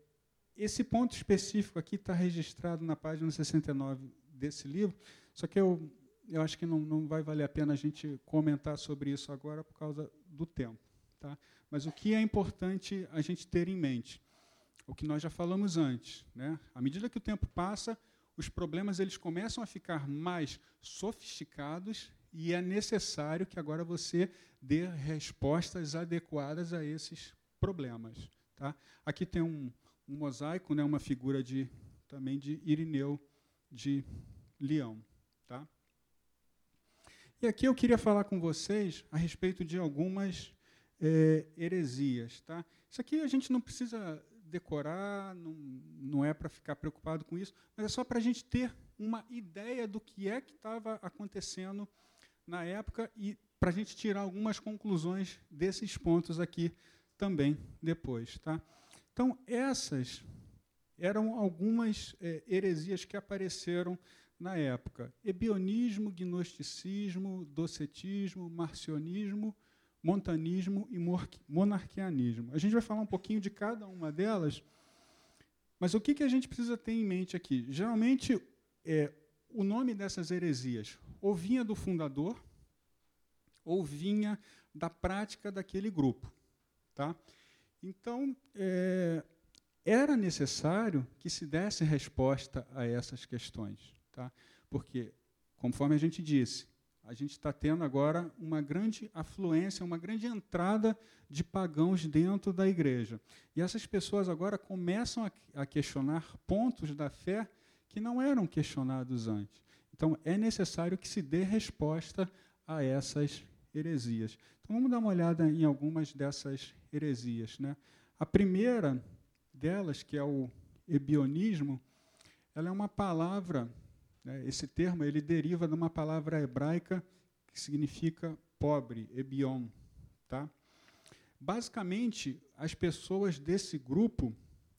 esse ponto específico aqui está registrado na página 69 desse livro, só que eu, eu acho que não, não vai valer a pena a gente comentar sobre isso agora por causa do tempo. Tá? Mas o que é importante a gente ter em mente? o que nós já falamos antes. Né? À medida que o tempo passa, os problemas eles começam a ficar mais sofisticados e é necessário que agora você dê respostas adequadas a esses problemas. Tá? Aqui tem um, um mosaico, né, uma figura de, também de Irineu de Leão. Tá? E aqui eu queria falar com vocês a respeito de algumas é, heresias. Tá? Isso aqui a gente não precisa decorar, não, não é para ficar preocupado com isso, mas é só para a gente ter uma ideia do que é que estava acontecendo na época e para a gente tirar algumas conclusões desses pontos aqui também depois. Tá? Então, essas eram algumas é, heresias que apareceram na época: ebionismo, gnosticismo, docetismo, marcionismo montanismo e monarquianismo. A gente vai falar um pouquinho de cada uma delas, mas o que, que a gente precisa ter em mente aqui? Geralmente, é, o nome dessas heresias ou vinha do fundador, ou vinha da prática daquele grupo. Tá? Então, é, era necessário que se desse resposta a essas questões. Tá? Porque, conforme a gente disse, a gente está tendo agora uma grande afluência, uma grande entrada de pagãos dentro da igreja. E essas pessoas agora começam a, a questionar pontos da fé que não eram questionados antes. Então, é necessário que se dê resposta a essas heresias. Então, vamos dar uma olhada em algumas dessas heresias. Né? A primeira delas, que é o ebionismo, ela é uma palavra né? Esse termo ele deriva de uma palavra hebraica que significa pobre, ebion. Tá? Basicamente, as pessoas desse grupo,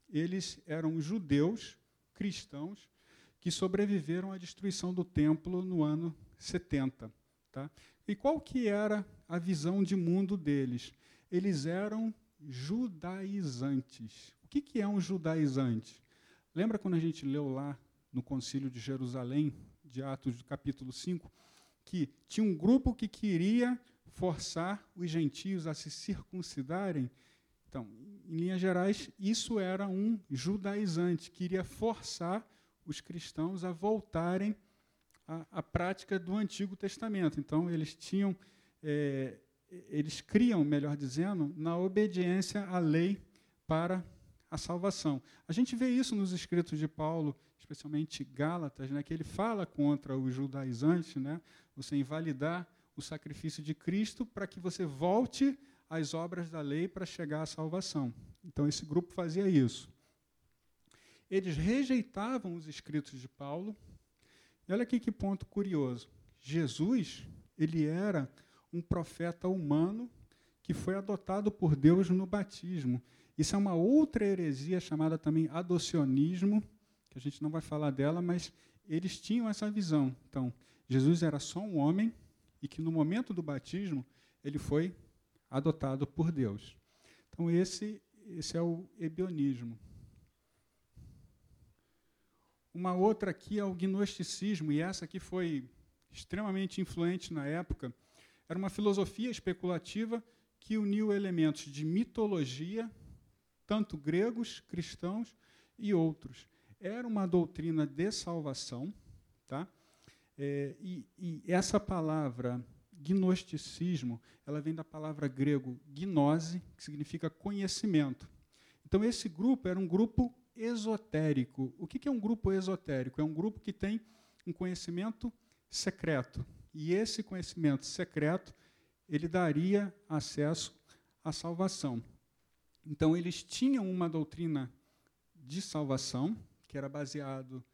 eles eram judeus cristãos que sobreviveram à destruição do templo no ano 70. Tá? E qual que era a visão de mundo deles? Eles eram judaizantes. O que, que é um judaizante? Lembra quando a gente leu lá no Concílio de Jerusalém, de Atos do capítulo 5, que tinha um grupo que queria forçar os gentios a se circuncidarem. Então, em linhas gerais, isso era um judaizante, queria forçar os cristãos a voltarem à, à prática do Antigo Testamento. Então, eles tinham, é, eles criam, melhor dizendo, na obediência à lei para a salvação. A gente vê isso nos escritos de Paulo, especialmente Gálatas, né, que ele fala contra os judaizantes, né, você invalidar o sacrifício de Cristo para que você volte às obras da lei para chegar à salvação. Então esse grupo fazia isso. Eles rejeitavam os escritos de Paulo. E olha aqui que ponto curioso. Jesus, ele era um profeta humano que foi adotado por Deus no batismo. Isso é uma outra heresia chamada também adocionismo, que a gente não vai falar dela, mas eles tinham essa visão. Então, Jesus era só um homem e que no momento do batismo ele foi adotado por Deus. Então, esse, esse é o ebionismo. Uma outra aqui é o gnosticismo, e essa aqui foi extremamente influente na época. Era uma filosofia especulativa que uniu elementos de mitologia tanto gregos, cristãos e outros. Era uma doutrina de salvação, tá? É, e, e, essa palavra gnosticismo, ela vem da palavra grego gnose, que significa conhecimento. Então esse grupo era um grupo esotérico. O que, é um grupo esotérico? É um grupo que tem um conhecimento secreto. E esse conhecimento secreto ele daria acesso à salvação. Então, eles tinham uma doutrina de salvação, que era baseado,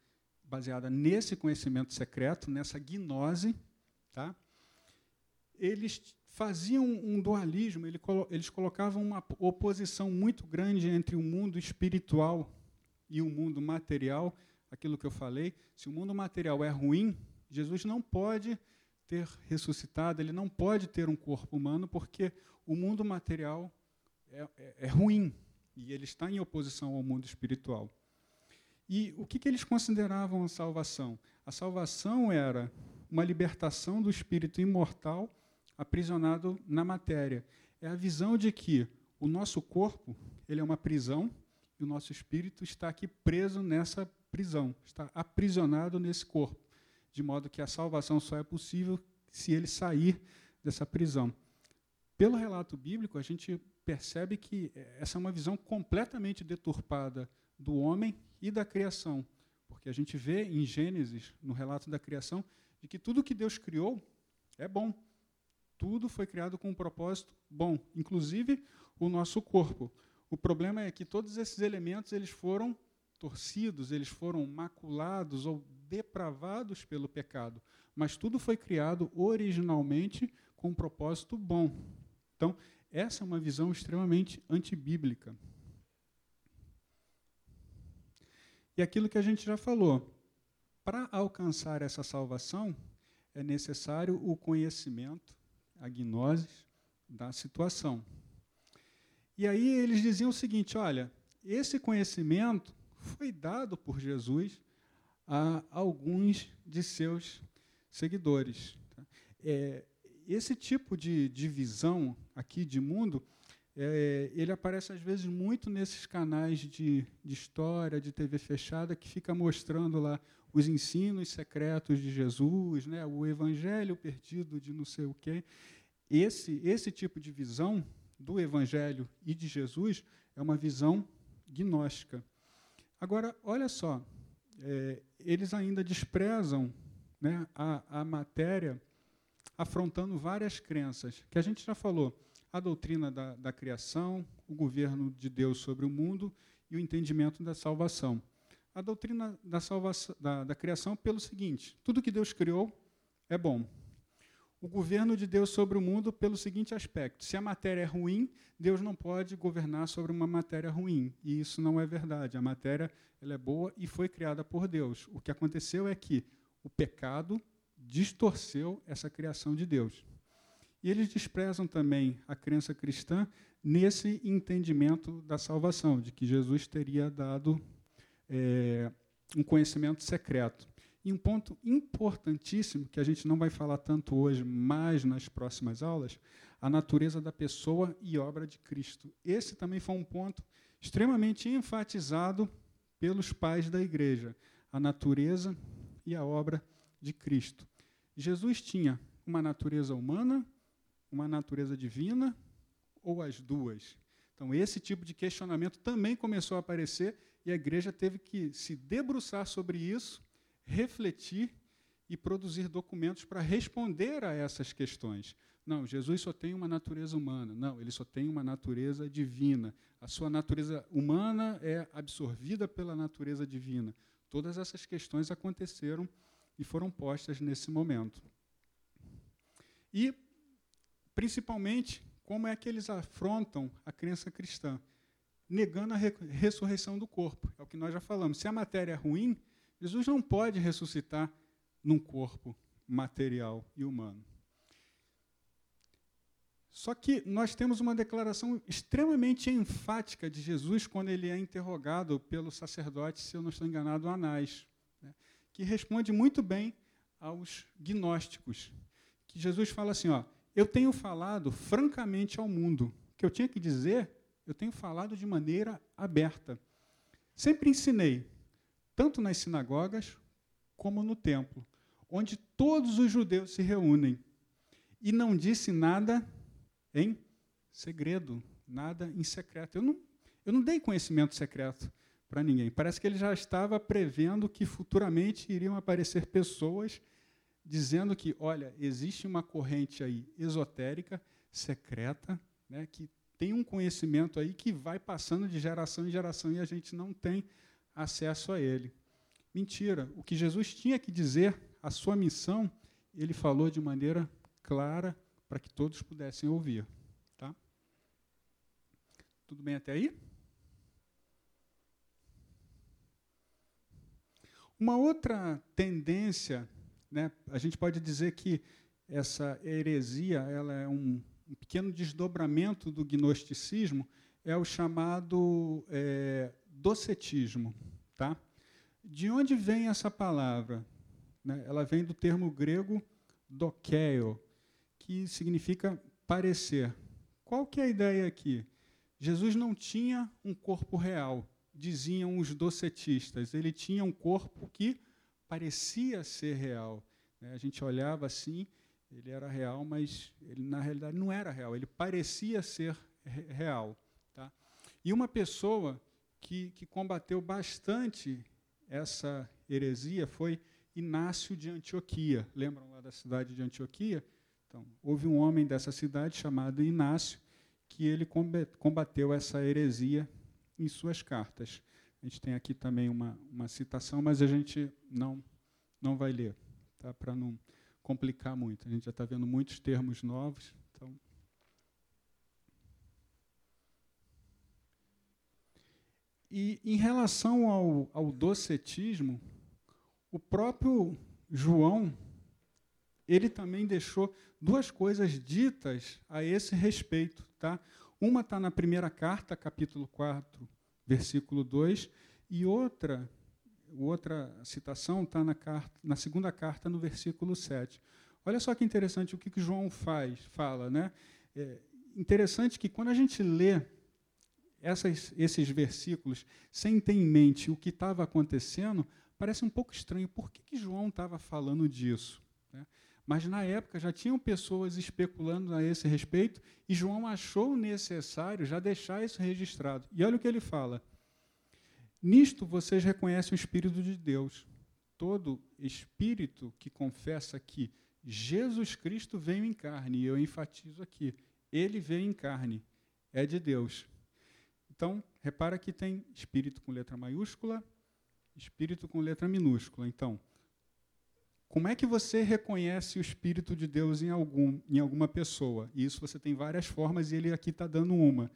baseada nesse conhecimento secreto, nessa gnose. Tá? Eles faziam um dualismo, eles colocavam uma oposição muito grande entre o mundo espiritual e o mundo material. Aquilo que eu falei, se o mundo material é ruim, Jesus não pode ter ressuscitado, ele não pode ter um corpo humano, porque o mundo material é, é, é ruim e ele está em oposição ao mundo espiritual. E o que, que eles consideravam a salvação? A salvação era uma libertação do espírito imortal aprisionado na matéria. É a visão de que o nosso corpo ele é uma prisão e o nosso espírito está aqui preso nessa prisão, está aprisionado nesse corpo, de modo que a salvação só é possível se ele sair dessa prisão. Pelo relato bíblico, a gente percebe que essa é uma visão completamente deturpada do homem e da criação. Porque a gente vê em Gênesis, no relato da criação, de que tudo que Deus criou é bom. Tudo foi criado com um propósito bom, inclusive o nosso corpo. O problema é que todos esses elementos eles foram torcidos, eles foram maculados ou depravados pelo pecado, mas tudo foi criado originalmente com um propósito bom. Então, essa é uma visão extremamente antibíblica. E aquilo que a gente já falou, para alcançar essa salvação, é necessário o conhecimento, a gnose da situação. E aí eles diziam o seguinte: olha, esse conhecimento foi dado por Jesus a alguns de seus seguidores. É, esse tipo de, de visão aqui de mundo, é, ele aparece às vezes muito nesses canais de, de história, de TV fechada, que fica mostrando lá os ensinos secretos de Jesus, né, o evangelho perdido de não sei o quê. Esse, esse tipo de visão do evangelho e de Jesus é uma visão gnóstica. Agora, olha só, é, eles ainda desprezam né, a, a matéria afrontando várias crenças, que a gente já falou, a doutrina da, da criação, o governo de Deus sobre o mundo e o entendimento da salvação. A doutrina da, salvação, da, da criação pelo seguinte: tudo que Deus criou é bom. O governo de Deus sobre o mundo pelo seguinte aspecto: se a matéria é ruim, Deus não pode governar sobre uma matéria ruim. E isso não é verdade. A matéria ela é boa e foi criada por Deus. O que aconteceu é que o pecado distorceu essa criação de Deus. E eles desprezam também a crença cristã nesse entendimento da salvação, de que Jesus teria dado é, um conhecimento secreto. E um ponto importantíssimo, que a gente não vai falar tanto hoje, mas nas próximas aulas, a natureza da pessoa e obra de Cristo. Esse também foi um ponto extremamente enfatizado pelos pais da igreja, a natureza e a obra de Cristo. Jesus tinha uma natureza humana, uma natureza divina ou as duas? Então, esse tipo de questionamento também começou a aparecer e a igreja teve que se debruçar sobre isso, refletir e produzir documentos para responder a essas questões. Não, Jesus só tem uma natureza humana. Não, ele só tem uma natureza divina. A sua natureza humana é absorvida pela natureza divina. Todas essas questões aconteceram e foram postas nesse momento. E, principalmente, como é que eles afrontam a crença cristã? Negando a re ressurreição do corpo. É o que nós já falamos. Se a matéria é ruim, Jesus não pode ressuscitar num corpo material e humano. Só que nós temos uma declaração extremamente enfática de Jesus quando ele é interrogado pelo sacerdote, se eu não estou enganado, Anás, né, que responde muito bem aos gnósticos. Que Jesus fala assim: ó, eu tenho falado francamente ao mundo. O que eu tinha que dizer, eu tenho falado de maneira aberta. Sempre ensinei, tanto nas sinagogas como no templo, onde todos os judeus se reúnem. E não disse nada em segredo, nada em secreto. Eu não, eu não dei conhecimento secreto para ninguém. Parece que ele já estava prevendo que futuramente iriam aparecer pessoas dizendo que, olha, existe uma corrente aí esotérica, secreta, né, que tem um conhecimento aí que vai passando de geração em geração e a gente não tem acesso a ele. Mentira. O que Jesus tinha que dizer, a sua missão, ele falou de maneira clara, para que todos pudessem ouvir. Tá? Tudo bem até aí? Uma outra tendência, né, a gente pode dizer que essa heresia ela é um, um pequeno desdobramento do gnosticismo, é o chamado é, docetismo. Tá? De onde vem essa palavra? Né? Ela vem do termo grego dokeio, que significa parecer. Qual que é a ideia aqui? Jesus não tinha um corpo real, diziam os docetistas. Ele tinha um corpo que parecia ser real. Né? A gente olhava assim, ele era real, mas ele na realidade não era real. Ele parecia ser real. Tá? E uma pessoa que, que combateu bastante essa heresia foi Inácio de Antioquia. Lembram lá da cidade de Antioquia? Então, houve um homem dessa cidade chamado Inácio que ele combateu essa heresia em suas cartas. A gente tem aqui também uma, uma citação, mas a gente não, não vai ler, tá? para não complicar muito. A gente já está vendo muitos termos novos. Então. E em relação ao, ao docetismo, o próprio João ele também deixou duas coisas ditas a esse respeito. Tá? Uma está na primeira carta, capítulo 4, versículo 2, e outra, outra citação está na, na segunda carta, no versículo 7. Olha só que interessante o que, que João faz, fala. Né? É interessante que quando a gente lê essas, esses versículos sem ter em mente o que estava acontecendo, parece um pouco estranho. Por que, que João estava falando disso? Né? Mas na época já tinham pessoas especulando a esse respeito e João achou necessário já deixar isso registrado. E olha o que ele fala: Nisto vocês reconhecem o Espírito de Deus. Todo espírito que confessa que Jesus Cristo veio em carne, e eu enfatizo aqui, ele veio em carne, é de Deus. Então, repara que tem espírito com letra maiúscula, espírito com letra minúscula. Então, como é que você reconhece o Espírito de Deus em, algum, em alguma pessoa? E isso você tem várias formas e ele aqui está dando uma.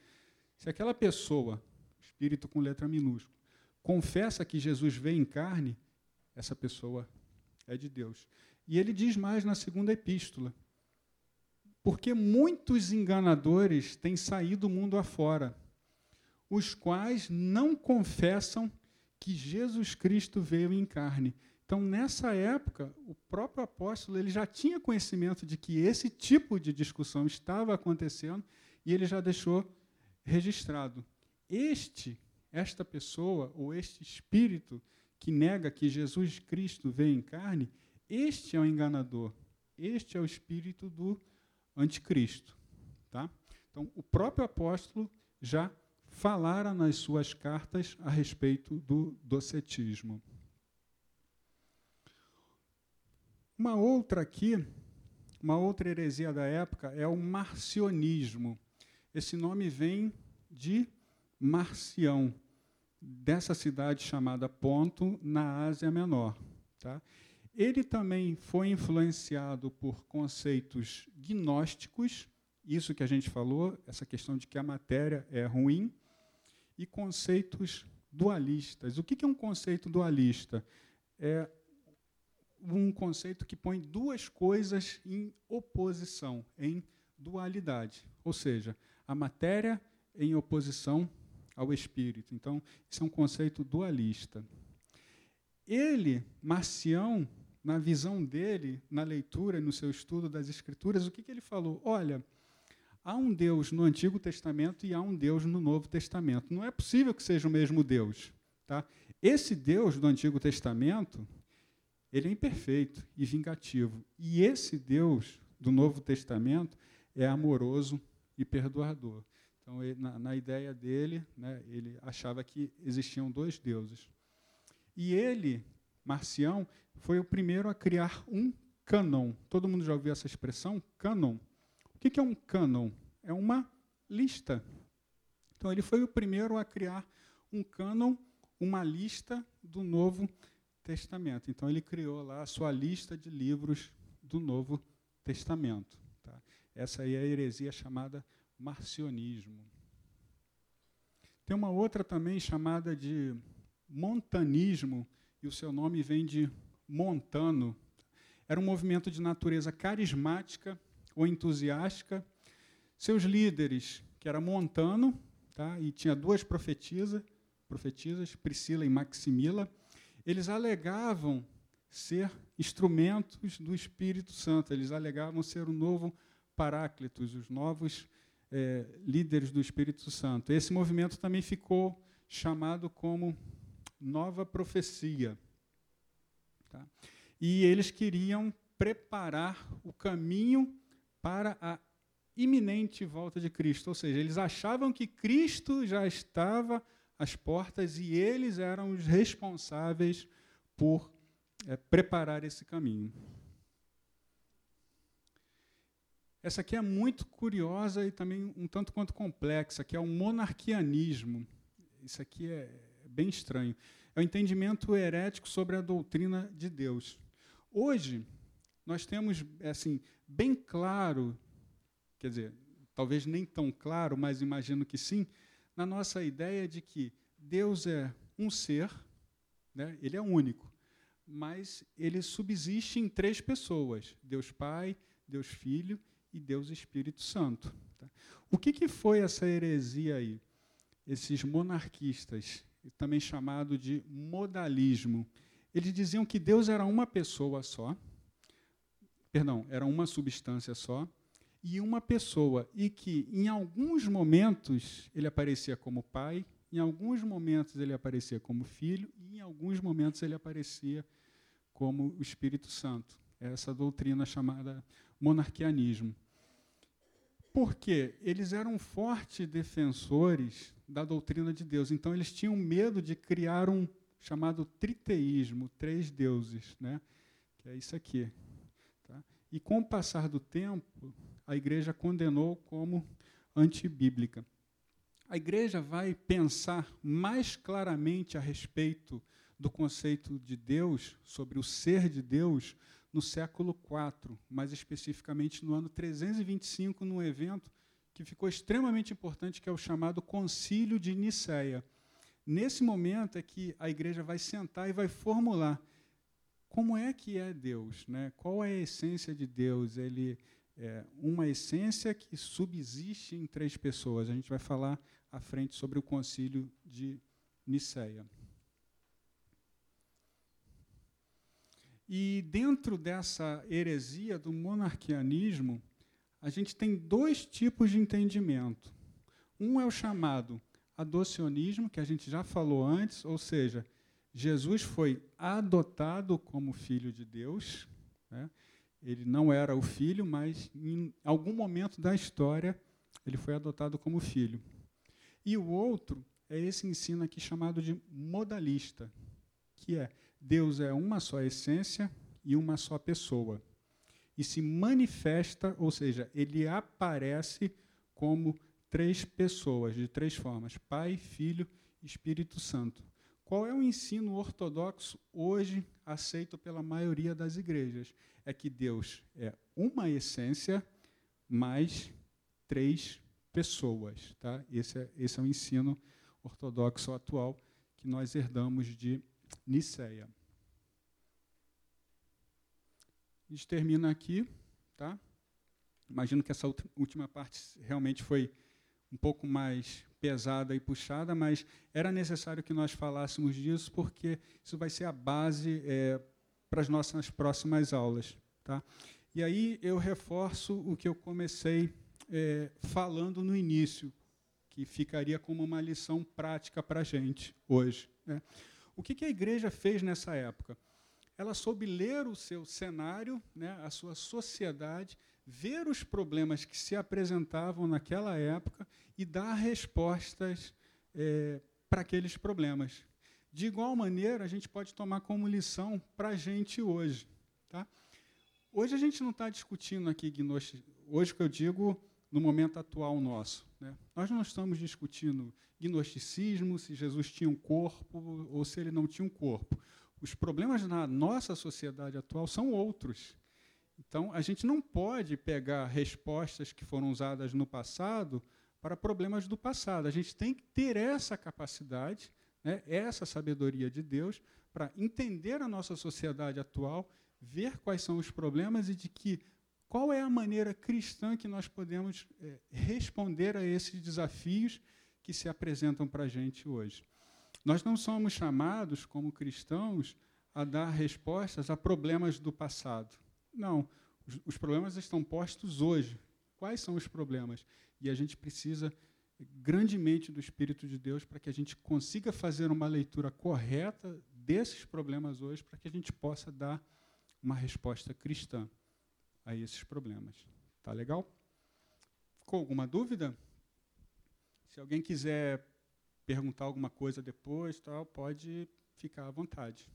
Se aquela pessoa, Espírito com letra minúscula, confessa que Jesus veio em carne, essa pessoa é de Deus. E ele diz mais na segunda epístola. Porque muitos enganadores têm saído do mundo afora, os quais não confessam que Jesus Cristo veio em carne. Então, nessa época, o próprio apóstolo ele já tinha conhecimento de que esse tipo de discussão estava acontecendo e ele já deixou registrado. Este, esta pessoa ou este espírito que nega que Jesus Cristo veio em carne, este é o enganador. Este é o espírito do anticristo, tá? Então, o próprio apóstolo já falara nas suas cartas a respeito do docetismo. Uma outra aqui, uma outra heresia da época é o marcionismo. Esse nome vem de Marcião, dessa cidade chamada Ponto, na Ásia Menor. Tá? Ele também foi influenciado por conceitos gnósticos, isso que a gente falou, essa questão de que a matéria é ruim, e conceitos dualistas. O que é um conceito dualista? É um conceito que põe duas coisas em oposição, em dualidade. Ou seja, a matéria em oposição ao espírito. Então, isso é um conceito dualista. Ele, Marcião, na visão dele, na leitura, no seu estudo das Escrituras, o que, que ele falou? Olha, há um Deus no Antigo Testamento e há um Deus no Novo Testamento. Não é possível que seja o mesmo Deus. Tá? Esse Deus do Antigo Testamento, ele é imperfeito e vingativo. E esse Deus do Novo Testamento é amoroso e perdoador. Então, ele, na, na, ideia dele, né, ele achava que existiam dois deuses. E ele, Marcião, foi o primeiro a criar um cânon. Todo mundo já ouviu essa expressão? Cânon. O que é um cânon? É uma lista. Então, ele foi o primeiro a criar um cânon, uma lista do Novo Testamento. Então, ele criou lá a sua lista de livros do Novo Testamento. Tá? Essa aí é a heresia chamada marcionismo. Tem uma outra também chamada de montanismo, e o seu nome vem de montano. Era um movimento de natureza carismática ou entusiástica. Seus líderes, que era Montano, tá? e tinha duas profetisas, profetisas, Priscila e Maximila, eles alegavam ser instrumentos do Espírito Santo, eles alegavam ser o novo Paráclitos, os novos é, líderes do Espírito Santo. Esse movimento também ficou chamado como Nova Profecia. Tá? E eles queriam preparar o caminho para a iminente volta de Cristo. Ou seja, eles achavam que Cristo já estava às portas e eles eram os responsáveis por é, preparar esse caminho. Essa aqui é muito curiosa e também um tanto quanto complexa, que é o monarquianismo. Isso aqui é bem estranho. É o entendimento herético sobre a doutrina de Deus. Hoje, nós temos assim bem claro, quer dizer, talvez nem tão claro, mas imagino que sim, na nossa ideia de que Deus é um ser, né, ele é único, mas ele subsiste em três pessoas: Deus Pai, Deus Filho e Deus Espírito Santo. Tá? O que, que foi essa heresia aí? Esses monarquistas, também chamado de modalismo, eles diziam que Deus era uma pessoa só, perdão, era uma substância só, e uma pessoa, e que em alguns momentos ele aparecia como pai, em alguns momentos ele aparecia como filho, e em alguns momentos ele aparecia como o Espírito Santo. Essa doutrina chamada monarquianismo. Porque eles eram fortes defensores da doutrina de Deus. Então, eles tinham medo de criar um chamado triteísmo, três deuses, né? que é isso aqui. E com o passar do tempo, a igreja condenou como antibíblica. A igreja vai pensar mais claramente a respeito do conceito de Deus, sobre o ser de Deus, no século IV, mais especificamente no ano 325, num evento que ficou extremamente importante, que é o chamado Concílio de Nicéia. Nesse momento é que a igreja vai sentar e vai formular como é que é Deus, né? qual é a essência de Deus. Ele é uma essência que subsiste em três pessoas. A gente vai falar à frente sobre o Concílio de Nicéia. E dentro dessa heresia do monarquianismo, a gente tem dois tipos de entendimento. Um é o chamado adocionismo, que a gente já falou antes, ou seja, Jesus foi adotado como filho de Deus. Né? Ele não era o filho, mas em algum momento da história ele foi adotado como filho. E o outro é esse ensino aqui chamado de modalista, que é Deus é uma só essência e uma só pessoa. E se manifesta, ou seja, ele aparece como três pessoas, de três formas: Pai, Filho e Espírito Santo. Qual é o ensino ortodoxo hoje aceito pela maioria das igrejas? É que Deus é uma essência mais três pessoas. Tá? Esse, é, esse é o ensino ortodoxo atual que nós herdamos de Niceia. A gente termina aqui, tá? Imagino que essa última parte realmente foi um pouco mais pesada e puxada, mas era necessário que nós falássemos disso, porque isso vai ser a base é, para as nossas próximas aulas. Tá? E aí eu reforço o que eu comecei é, falando no início, que ficaria como uma lição prática para a gente hoje. Né? O que, que a igreja fez nessa época? Ela soube ler o seu cenário, né, a sua sociedade, ver os problemas que se apresentavam naquela época e dar respostas é, para aqueles problemas. De igual maneira, a gente pode tomar como lição para a gente hoje. Tá? Hoje a gente não está discutindo aqui gnosticismo. Hoje que eu digo no momento atual nosso. Né? Nós não estamos discutindo gnosticismo, se Jesus tinha um corpo ou se ele não tinha um corpo. Os problemas na nossa sociedade atual são outros. Então, a gente não pode pegar respostas que foram usadas no passado para problemas do passado. A gente tem que ter essa capacidade, né, essa sabedoria de Deus, para entender a nossa sociedade atual, ver quais são os problemas e de que qual é a maneira cristã que nós podemos é, responder a esses desafios que se apresentam para a gente hoje. Nós não somos chamados, como cristãos, a dar respostas a problemas do passado. Não. Os, os problemas estão postos hoje. Quais são os problemas? E a gente precisa grandemente do Espírito de Deus para que a gente consiga fazer uma leitura correta desses problemas hoje, para que a gente possa dar uma resposta cristã a esses problemas. Tá legal? Ficou alguma dúvida? Se alguém quiser perguntar alguma coisa depois, tal, pode ficar à vontade.